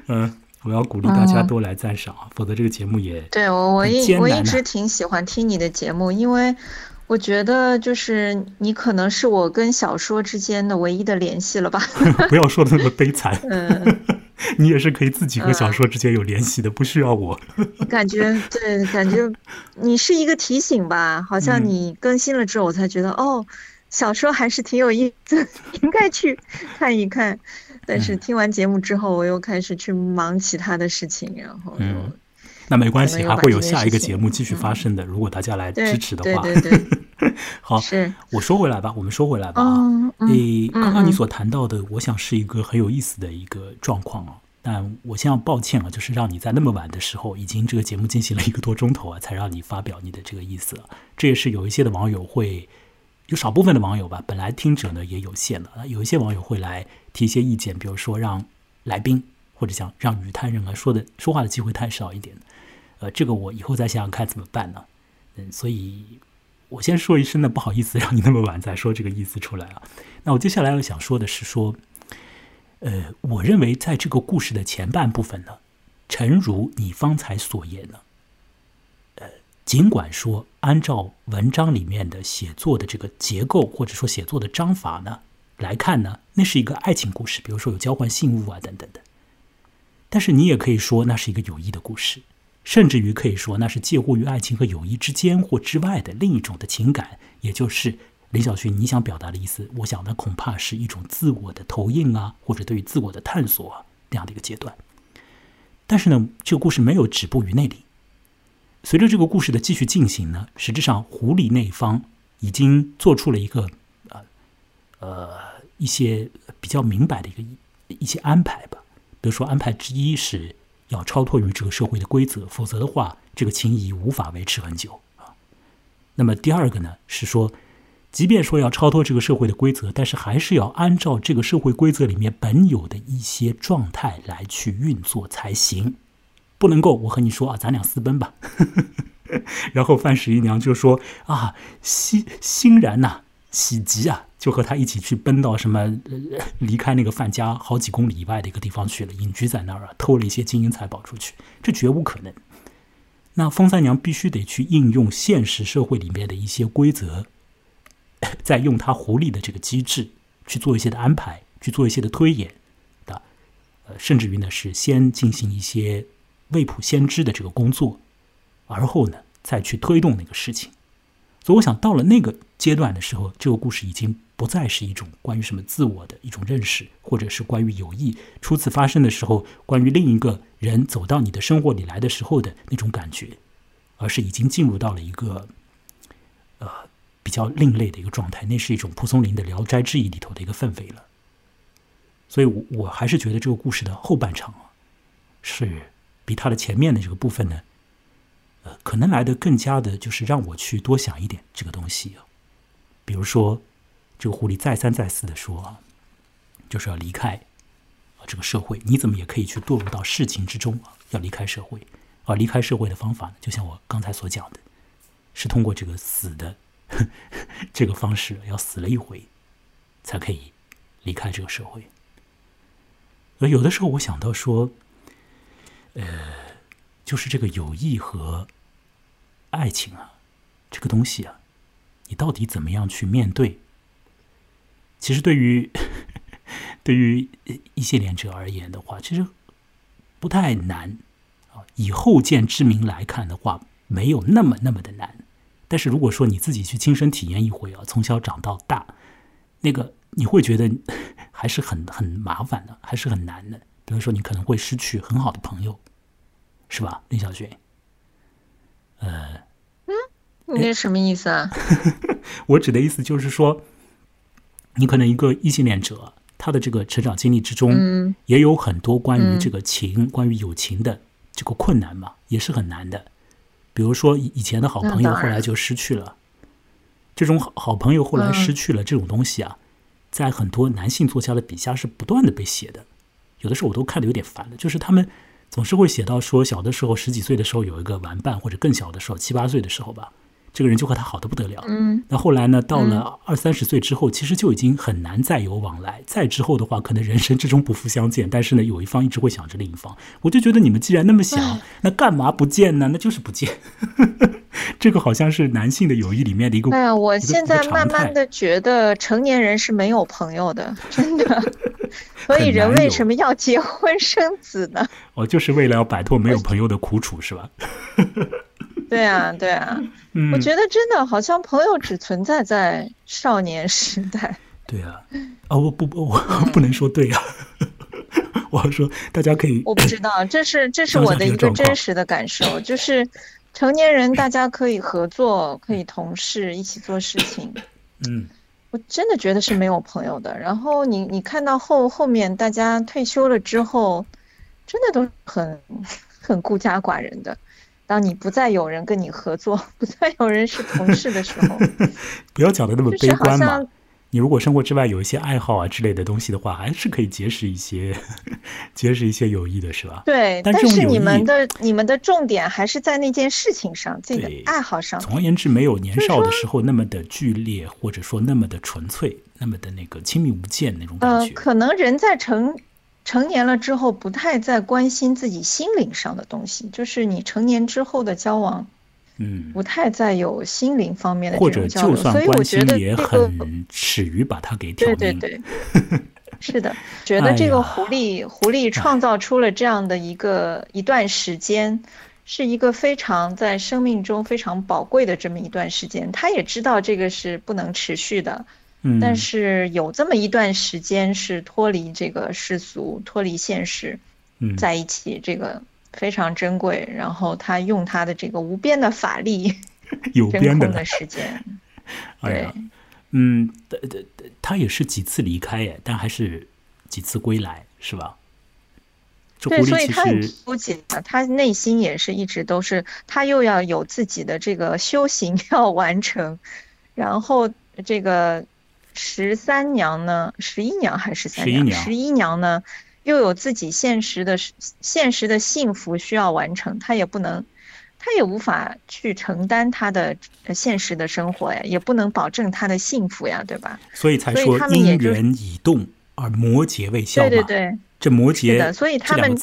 嗯。我要鼓励大家多来赞赏啊，否则这个节目也对我我一我一直挺喜欢听你的节目，因为我觉得就是你可能是我跟小说之间的唯一的联系了吧。不要说的那么悲惨，嗯，你也是可以自己和小说之间有联系的，不需要我。感觉对，感觉你是一个提醒吧，好像你更新了之后，我才觉得哦，小说还是挺有意思，应该去看一看。但是听完节目之后，我又开始去忙其他的事情，然后嗯，那没关系，还会有下一个节目继续发生的。如果大家来支持的话，对对对，好，是我说回来吧，我们说回来吧啊，诶，刚刚你所谈到的，我想是一个很有意思的一个状况啊。但我先要抱歉啊，就是让你在那么晚的时候，已经这个节目进行了一个多钟头啊，才让你发表你的这个意思。这也是有一些的网友会。有少部分的网友吧，本来听者呢也有限的，有一些网友会来提一些意见，比如说让来宾或者想让语坛人啊说的说话的机会太少一点，呃，这个我以后再想想看怎么办呢？嗯，所以我先说一声呢，不好意思让你那么晚再说这个意思出来啊。那我接下来要想说的是说，呃，我认为在这个故事的前半部分呢，诚如你方才所言呢。呃尽管说，按照文章里面的写作的这个结构，或者说写作的章法呢来看呢，那是一个爱情故事，比如说有交换信物啊等等的。但是你也可以说，那是一个友谊的故事，甚至于可以说，那是介乎于爱情和友谊之间或之外的另一种的情感，也就是林小旭你想表达的意思。我想呢，恐怕是一种自我的投影啊，或者对于自我的探索啊这样的一个阶段。但是呢，这个故事没有止步于那里。随着这个故事的继续进行呢，实质上狐狸那一方已经做出了一个呃呃一些比较明白的一个一些安排吧。比如说，安排之一是要超脱于这个社会的规则，否则的话，这个情谊无法维持很久啊。那么第二个呢，是说，即便说要超脱这个社会的规则，但是还是要按照这个社会规则里面本有的一些状态来去运作才行。不能够，我和你说啊，咱俩私奔吧。然后范十一娘就说啊，欣欣然呐，喜极啊，就和他一起去奔到什么离开那个范家好几公里以外的一个地方去了，隐居在那儿啊，偷了一些金银财宝出去，这绝无可能。那风三娘必须得去应用现实社会里面的一些规则，再用她狐狸的这个机制去做一些的安排，去做一些的推演的，呃，甚至于呢是先进行一些。未卜先知的这个工作，而后呢，再去推动那个事情。所以，我想到了那个阶段的时候，这个故事已经不再是一种关于什么自我的一种认识，或者是关于友谊初次发生的时候，关于另一个人走到你的生活里来的时候的那种感觉，而是已经进入到了一个呃比较另类的一个状态。那是一种蒲松龄的《聊斋志异》里头的一个氛围了。所以，我我还是觉得这个故事的后半场啊，是。比它的前面的这个部分呢，呃，可能来的更加的，就是让我去多想一点这个东西啊。比如说，这个狐狸再三再四的说啊，就是要离开啊这个社会，你怎么也可以去堕入到事情之中啊，要离开社会。而离开社会的方法呢，就像我刚才所讲的，是通过这个死的 这个方式，要死了一回，才可以离开这个社会。而有的时候，我想到说。呃，就是这个友谊和爱情啊，这个东西啊，你到底怎么样去面对？其实对于 对于一些连者而言的话，其实不太难啊。以后见之明来看的话，没有那么那么的难。但是如果说你自己去亲身体验一回啊，从小长到大，那个你会觉得 还是很很麻烦的，还是很难的。比如说，你可能会失去很好的朋友，是吧，林小雪？呃，嗯，你这什么意思啊？我指的意思就是说，你可能一个异性恋者，他的这个成长经历之中，也有很多关于这个情、关于友情的这个困难嘛，也是很难的。比如说，以前的好朋友后来就失去了，这种好好朋友后来失去了这种东西啊，在很多男性作家的笔下是不断的被写的。有的时候我都看的有点烦了，就是他们总是会写到说，小的时候十几岁的时候有一个玩伴，或者更小的时候七八岁的时候吧，这个人就和他好的不得了。嗯。那后来呢，到了二三十岁之后，其实就已经很难再有往来。再之后的话，可能人生之中不复相见。但是呢，有一方一直会想着另一方。我就觉得你们既然那么想，那干嘛不见呢？那就是不见。这个好像是男性的友谊里面的一个。哎呀，我现在慢慢的觉得成年人是没有朋友的，真的。所以人为什么要结婚生子呢？哦，就是为了要摆脱没有朋友的苦楚，是吧？对啊，对啊。我觉得真的好像朋友只存在在少年时代。对啊，啊，我不不，我 不能说对啊。我要说，大家可以。我不知道，这是这是我的一个真实的感受，就是成年人大家可以合作，可以同事一起做事情。嗯。我真的觉得是没有朋友的。然后你你看到后后面大家退休了之后，真的都很 很孤家寡人的。当你不再有人跟你合作，不再有人是同事的时候，不要讲的那么悲观嘛。你如果生活之外有一些爱好啊之类的东西的话，还是可以结识一些结识一些友谊的，是吧？对，但是你们的你们的重点还是在那件事情上，这个爱好上。总而言之，没有年少的时候那么的剧烈，或者说那么的纯粹，那么的那个亲密无间那种感觉。呃，可能人在成成年了之后，不太再关心自己心灵上的东西，就是你成年之后的交往。嗯，不太再有心灵方面的或者就算关心也很耻于把它给对对对，是的，觉得这个狐狸狐狸创造出了这样的一个一段时间，是一个非常在生命中非常宝贵的这么一段时间。他也知道这个是不能持续的，嗯，但是有这么一段时间是脱离这个世俗、脱离现实，嗯，在一起这个非常珍贵。然后他用他的这个无边的法力，有边的的时间。哎呀，嗯，他也是几次离开耶，但还是几次归来，是吧？对，所以他很纠结的，他内心也是一直都是，他又要有自己的这个修行 要完成，然后这个十三娘呢，十一娘还是十三娘？十一娘呢，又有自己现实的现实的幸福需要完成，她也不能，她也无法去承担她的现实的生活呀，也不能保证她的幸福呀，对吧？所以才说因缘已动而摩羯未消嘛。对对对。这摩羯，所以他们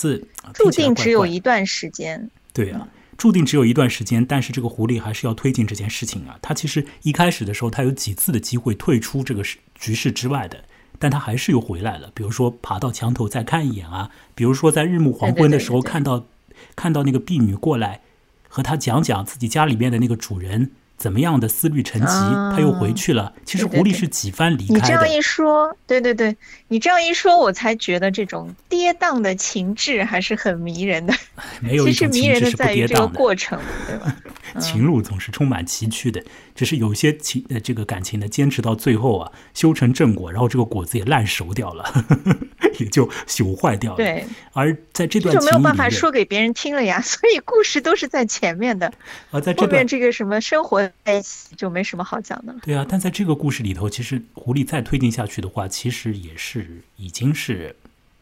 注定只有一段时间。对啊，注定只有一段时间，但是这个狐狸还是要推进这件事情啊。他其实一开始的时候，他有几次的机会退出这个局势之外的，但他还是又回来了。比如说爬到墙头再看一眼啊，比如说在日暮黄昏的时候看到看到那个婢女过来和他讲讲自己家里面的那个主人。怎么样的思虑成疾，他又回去了。其实狐狸是几番离开的。你这样一说，对对对，你这样一说，我才觉得这种跌宕的情致还是很迷人的。没有一种情致是不跌宕的过程，对吧？情路总是充满崎岖的，只是有些情呃这个感情呢，坚持到最后啊，修成正果，然后这个果子也烂熟掉了，呵 呵也就朽坏掉了。对，而在这段就没有办法说给别人听了呀，所以故事都是在前面的。而在后面这个什么生活在一起就没什么好讲的了。对啊，但在这个故事里头，其实狐狸再推进下去的话，其实也是已经是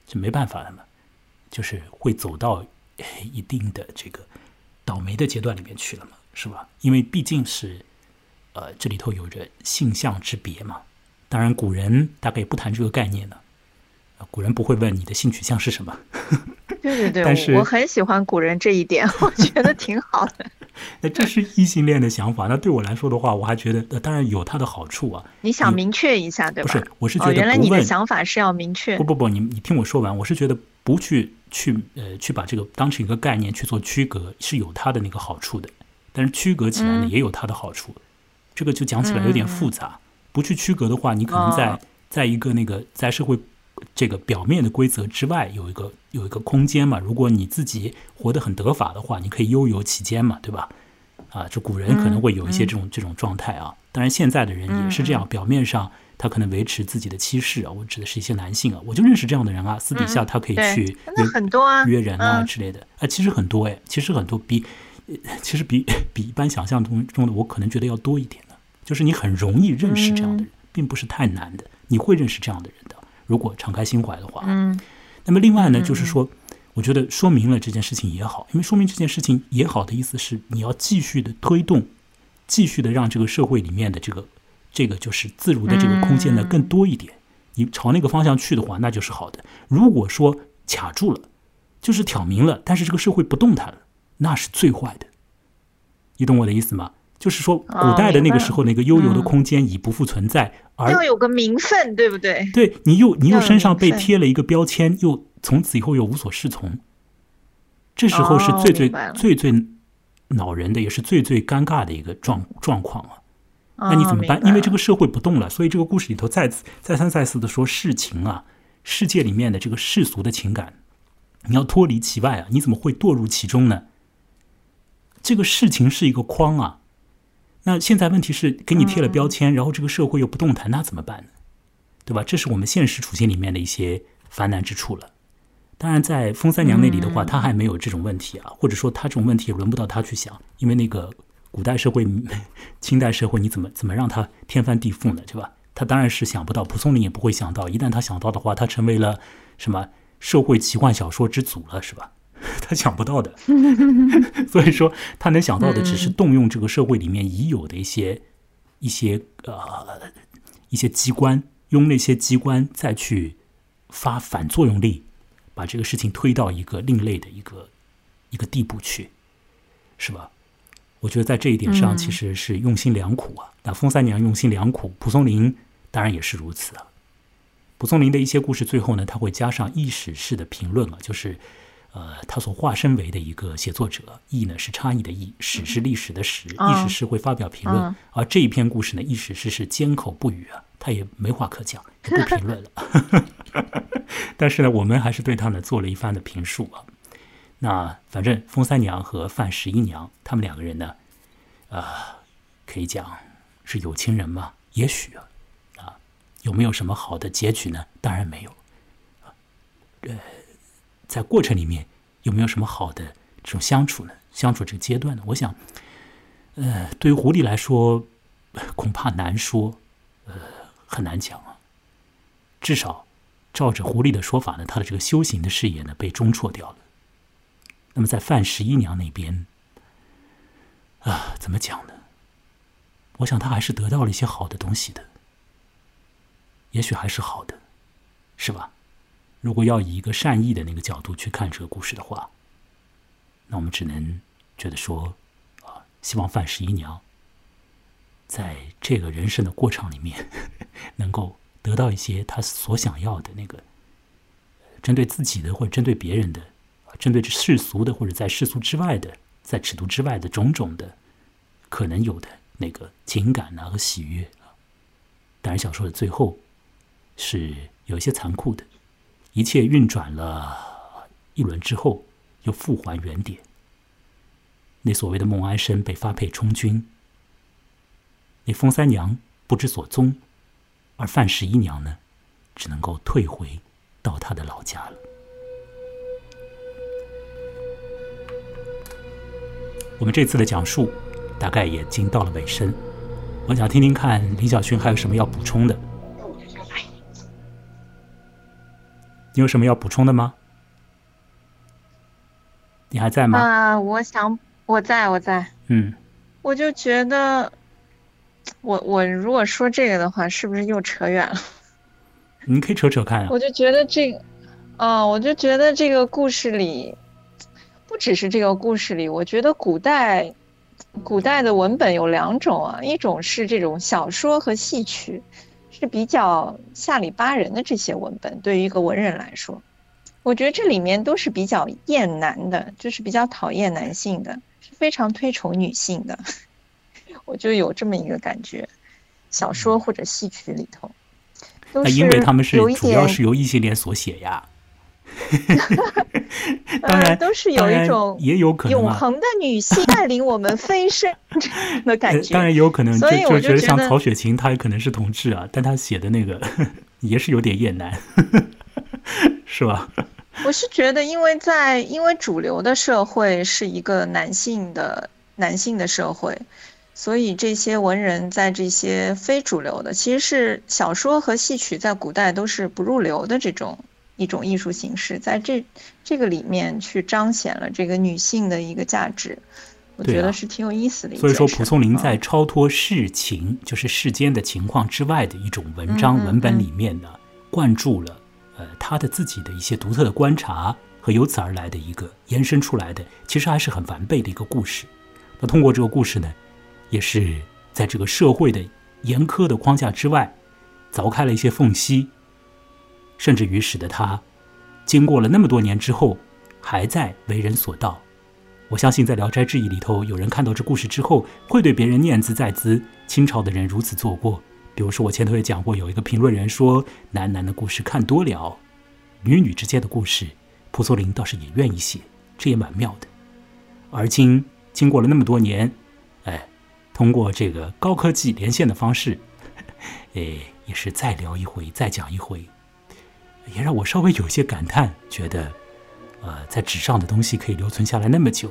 就没办法了嘛，就是会走到一定的这个倒霉的阶段里面去了嘛。是吧？因为毕竟是，呃，这里头有着性相之别嘛。当然，古人大概也不谈这个概念的。古人不会问你的性取向是什么。对对对，但是我很喜欢古人这一点，我觉得挺好的。那这是异性恋的想法。那对我来说的话，我还觉得，当然有它的好处啊。你想明确一下，对吧？不是，我是觉得原来你的想法是要明确。不不不，你你听我说完。我是觉得不去去呃去把这个当成一个概念去做区隔，是有它的那个好处的。但是区隔起来呢，也有它的好处。这个就讲起来有点复杂。不去区隔的话，你可能在在一个那个在社会这个表面的规则之外，有一个有一个空间嘛。如果你自己活得很得法的话，你可以悠游其间嘛，对吧？啊，这古人可能会有一些这种这种状态啊。当然，现在的人也是这样，表面上他可能维持自己的妻室啊。我指的是一些男性啊，我就认识这样的人啊。私底下他可以去约很多啊，约人啊之类的。啊，其实很多哎，其实很多比。其实比比一般想象中中的我可能觉得要多一点的，就是你很容易认识这样的人，并不是太难的，你会认识这样的人的。如果敞开心怀的话，嗯。那么另外呢，就是说，我觉得说明了这件事情也好，因为说明这件事情也好的意思是，你要继续的推动，继续的让这个社会里面的这个这个就是自如的这个空间呢更多一点。你朝那个方向去的话，那就是好的。如果说卡住了，就是挑明了，但是这个社会不动弹了。那是最坏的，你懂我的意思吗？就是说，古代的那个时候，那个悠游的空间已不复存在，而要有个名分，对不对？对你又你又身上被贴了一个标签，又从此以后又无所适从。这时候是最最最最恼人的，也是最最尴尬的一个状状况啊！那你怎么办？因为这个社会不动了，所以这个故事里头再次再三再四的说事情啊，世界里面的这个世俗的情感，你要脱离其外啊，你怎么会堕入其中呢？这个事情是一个框啊，那现在问题是给你贴了标签，然后这个社会又不动弹，那怎么办呢？对吧？这是我们现实处境里面的一些烦难之处了。当然，在风三娘那里的话，她还没有这种问题啊，或者说她这种问题也轮不到她去想，因为那个古代社会、清代社会，你怎么怎么让她天翻地覆呢？对吧？她当然是想不到，蒲松龄也不会想到，一旦她想到的话，她成为了什么社会奇幻小说之祖了，是吧？他想不到的，所以说他能想到的只是动用这个社会里面已有的一些一些呃一些机关，用那些机关再去发反作用力，把这个事情推到一个另类的一个一个地步去，是吧？我觉得在这一点上其实是用心良苦啊。那风三娘用心良苦，蒲松龄当然也是如此啊。蒲松龄的一些故事最后呢，他会加上意识式的评论啊，就是。呃，他所化身为的一个写作者，意呢是差异的意，史是历史的史，意史是会发表评论，而这一篇故事呢，意史是是缄口不语啊，他也没话可讲，也不评论了。但是呢，我们还是对他呢做了一番的评述啊。那反正风三娘和范十一娘他们两个人呢，呃，可以讲是有情人嘛？也许啊，啊，有没有什么好的结局呢？当然没有。呃，在过程里面有没有什么好的这种相处呢？相处这个阶段呢？我想，呃，对于狐狸来说，恐怕难说，呃，很难讲啊。至少，照着狐狸的说法呢，他的这个修行的事业呢被中辍掉了。那么在范十一娘那边，啊，怎么讲呢？我想他还是得到了一些好的东西的，也许还是好的，是吧？如果要以一个善意的那个角度去看这个故事的话，那我们只能觉得说，啊，希望范十一娘在这个人生的过程里面，能够得到一些他所想要的那个，针对自己的或者针对别人的。针对世俗的或者在世俗之外的，在尺度之外的种种的可能有的那个情感啊和喜悦啊，当然小说的最后是有一些残酷的，一切运转了一轮之后又复还原点。那所谓的孟安生被发配充军，那风三娘不知所踪，而范十一娘呢，只能够退回到她的老家了。我们这次的讲述大概也已经到了尾声，我想听听看林小勋还有什么要补充的。你有什么要补充的吗？你还在吗？啊，我想我在我在。嗯。我就觉得，我我如果说这个的话，是不是又扯远了？你可以扯扯看啊。我就觉得这个，哦，我就觉得这个故事里。不只是这个故事里，我觉得古代，古代的文本有两种啊，一种是这种小说和戏曲，是比较下里巴人的这些文本。对于一个文人来说，我觉得这里面都是比较厌男的，就是比较讨厌男性的，是非常推崇女性的。我就有这么一个感觉，小说或者戏曲里头，那因为他们是主要是由异性恋所写呀。当然，都是有一种也有可能永恒的女性带领我们飞升的感觉。当然也有可能，所以我觉得像曹雪芹，他也可能是同志啊，但他写的那个也是有点厌男，是吧？我是觉得，因为在因为主流的社会是一个男性的男性的社会，所以这些文人在这些非主流的，其实是小说和戏曲在古代都是不入流的这种。一种艺术形式，在这这个里面去彰显了这个女性的一个价值，我觉得是挺有意思的。所以说，蒲松龄在超脱世情，就是世间的情况之外的一种文章文本里面呢，灌注了呃他的自己的一些独特的观察和由此而来的一个延伸出来的，其实还是很完备的一个故事。那通过这个故事呢，也是在这个社会的严苛的框架之外，凿开了一些缝隙。甚至于使得他，经过了那么多年之后，还在为人所道。我相信在《聊斋志异》里头，有人看到这故事之后，会对别人念兹在兹。清朝的人如此做过。比如说，我前头也讲过，有一个评论人说：“男男的故事看多了，女女之间的故事，蒲松龄倒是也愿意写，这也蛮妙的。”而今经过了那么多年，哎，通过这个高科技连线的方式，哎，也是再聊一回，再讲一回。也让我稍微有些感叹，觉得，呃，在纸上的东西可以留存下来那么久，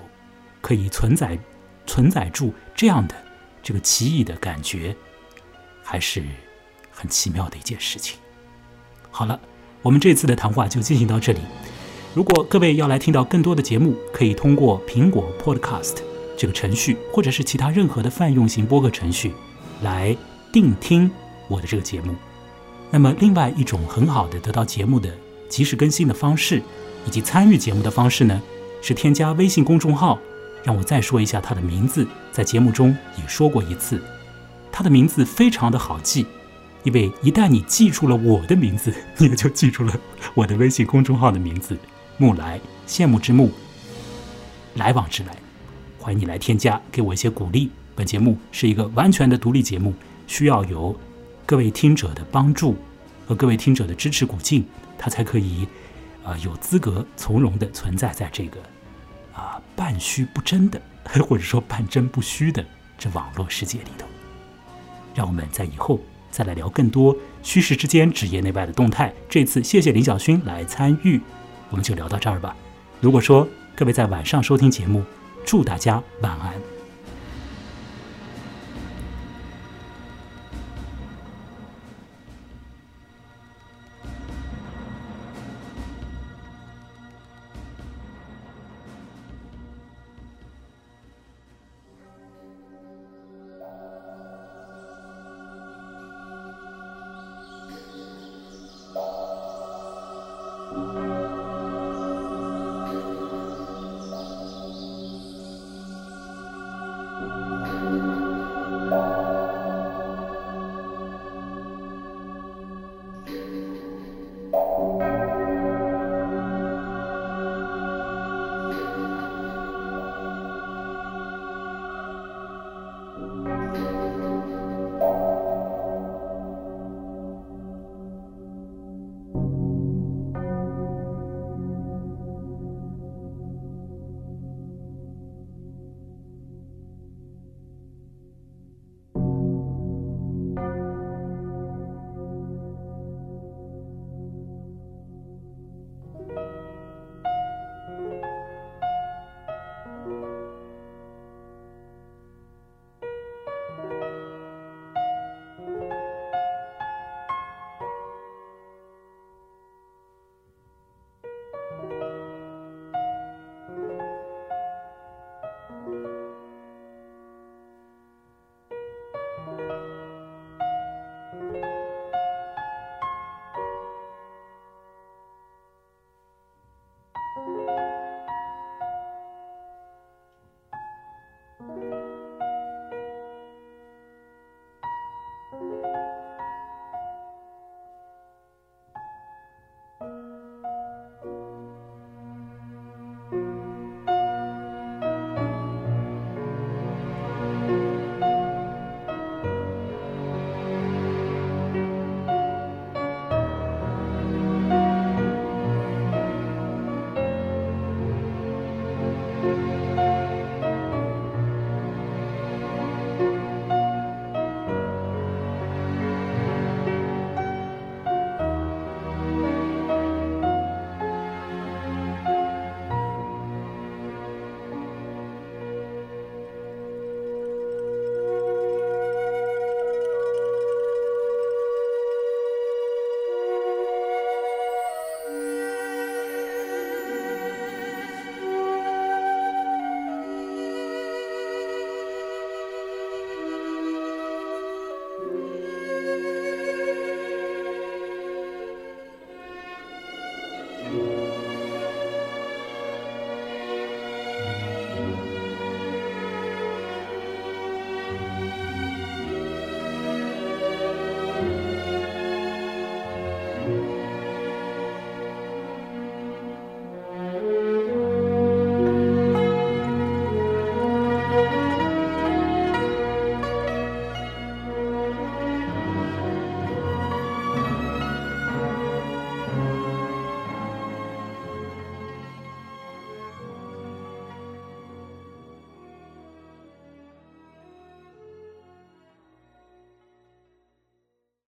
可以存在、存在住这样的这个奇异的感觉，还是很奇妙的一件事情。好了，我们这次的谈话就进行到这里。如果各位要来听到更多的节目，可以通过苹果 Podcast 这个程序，或者是其他任何的泛用型播客程序来定听我的这个节目。那么，另外一种很好的得到节目的及时更新的方式，以及参与节目的方式呢，是添加微信公众号。让我再说一下他的名字，在节目中也说过一次。他的名字非常的好记，因为一旦你记住了我的名字，你也就记住了我的微信公众号的名字——木来，羡慕之木，来往之来。欢迎你来添加，给我一些鼓励。本节目是一个完全的独立节目，需要有。各位听者的帮助和各位听者的支持鼓劲，他才可以，呃，有资格从容的存在在这个啊半虚不真的，或者说半真不虚的这网络世界里头。让我们在以后再来聊更多虚实之间、职业内外的动态。这次谢谢林小勋来参与，我们就聊到这儿吧。如果说各位在晚上收听节目，祝大家晚安。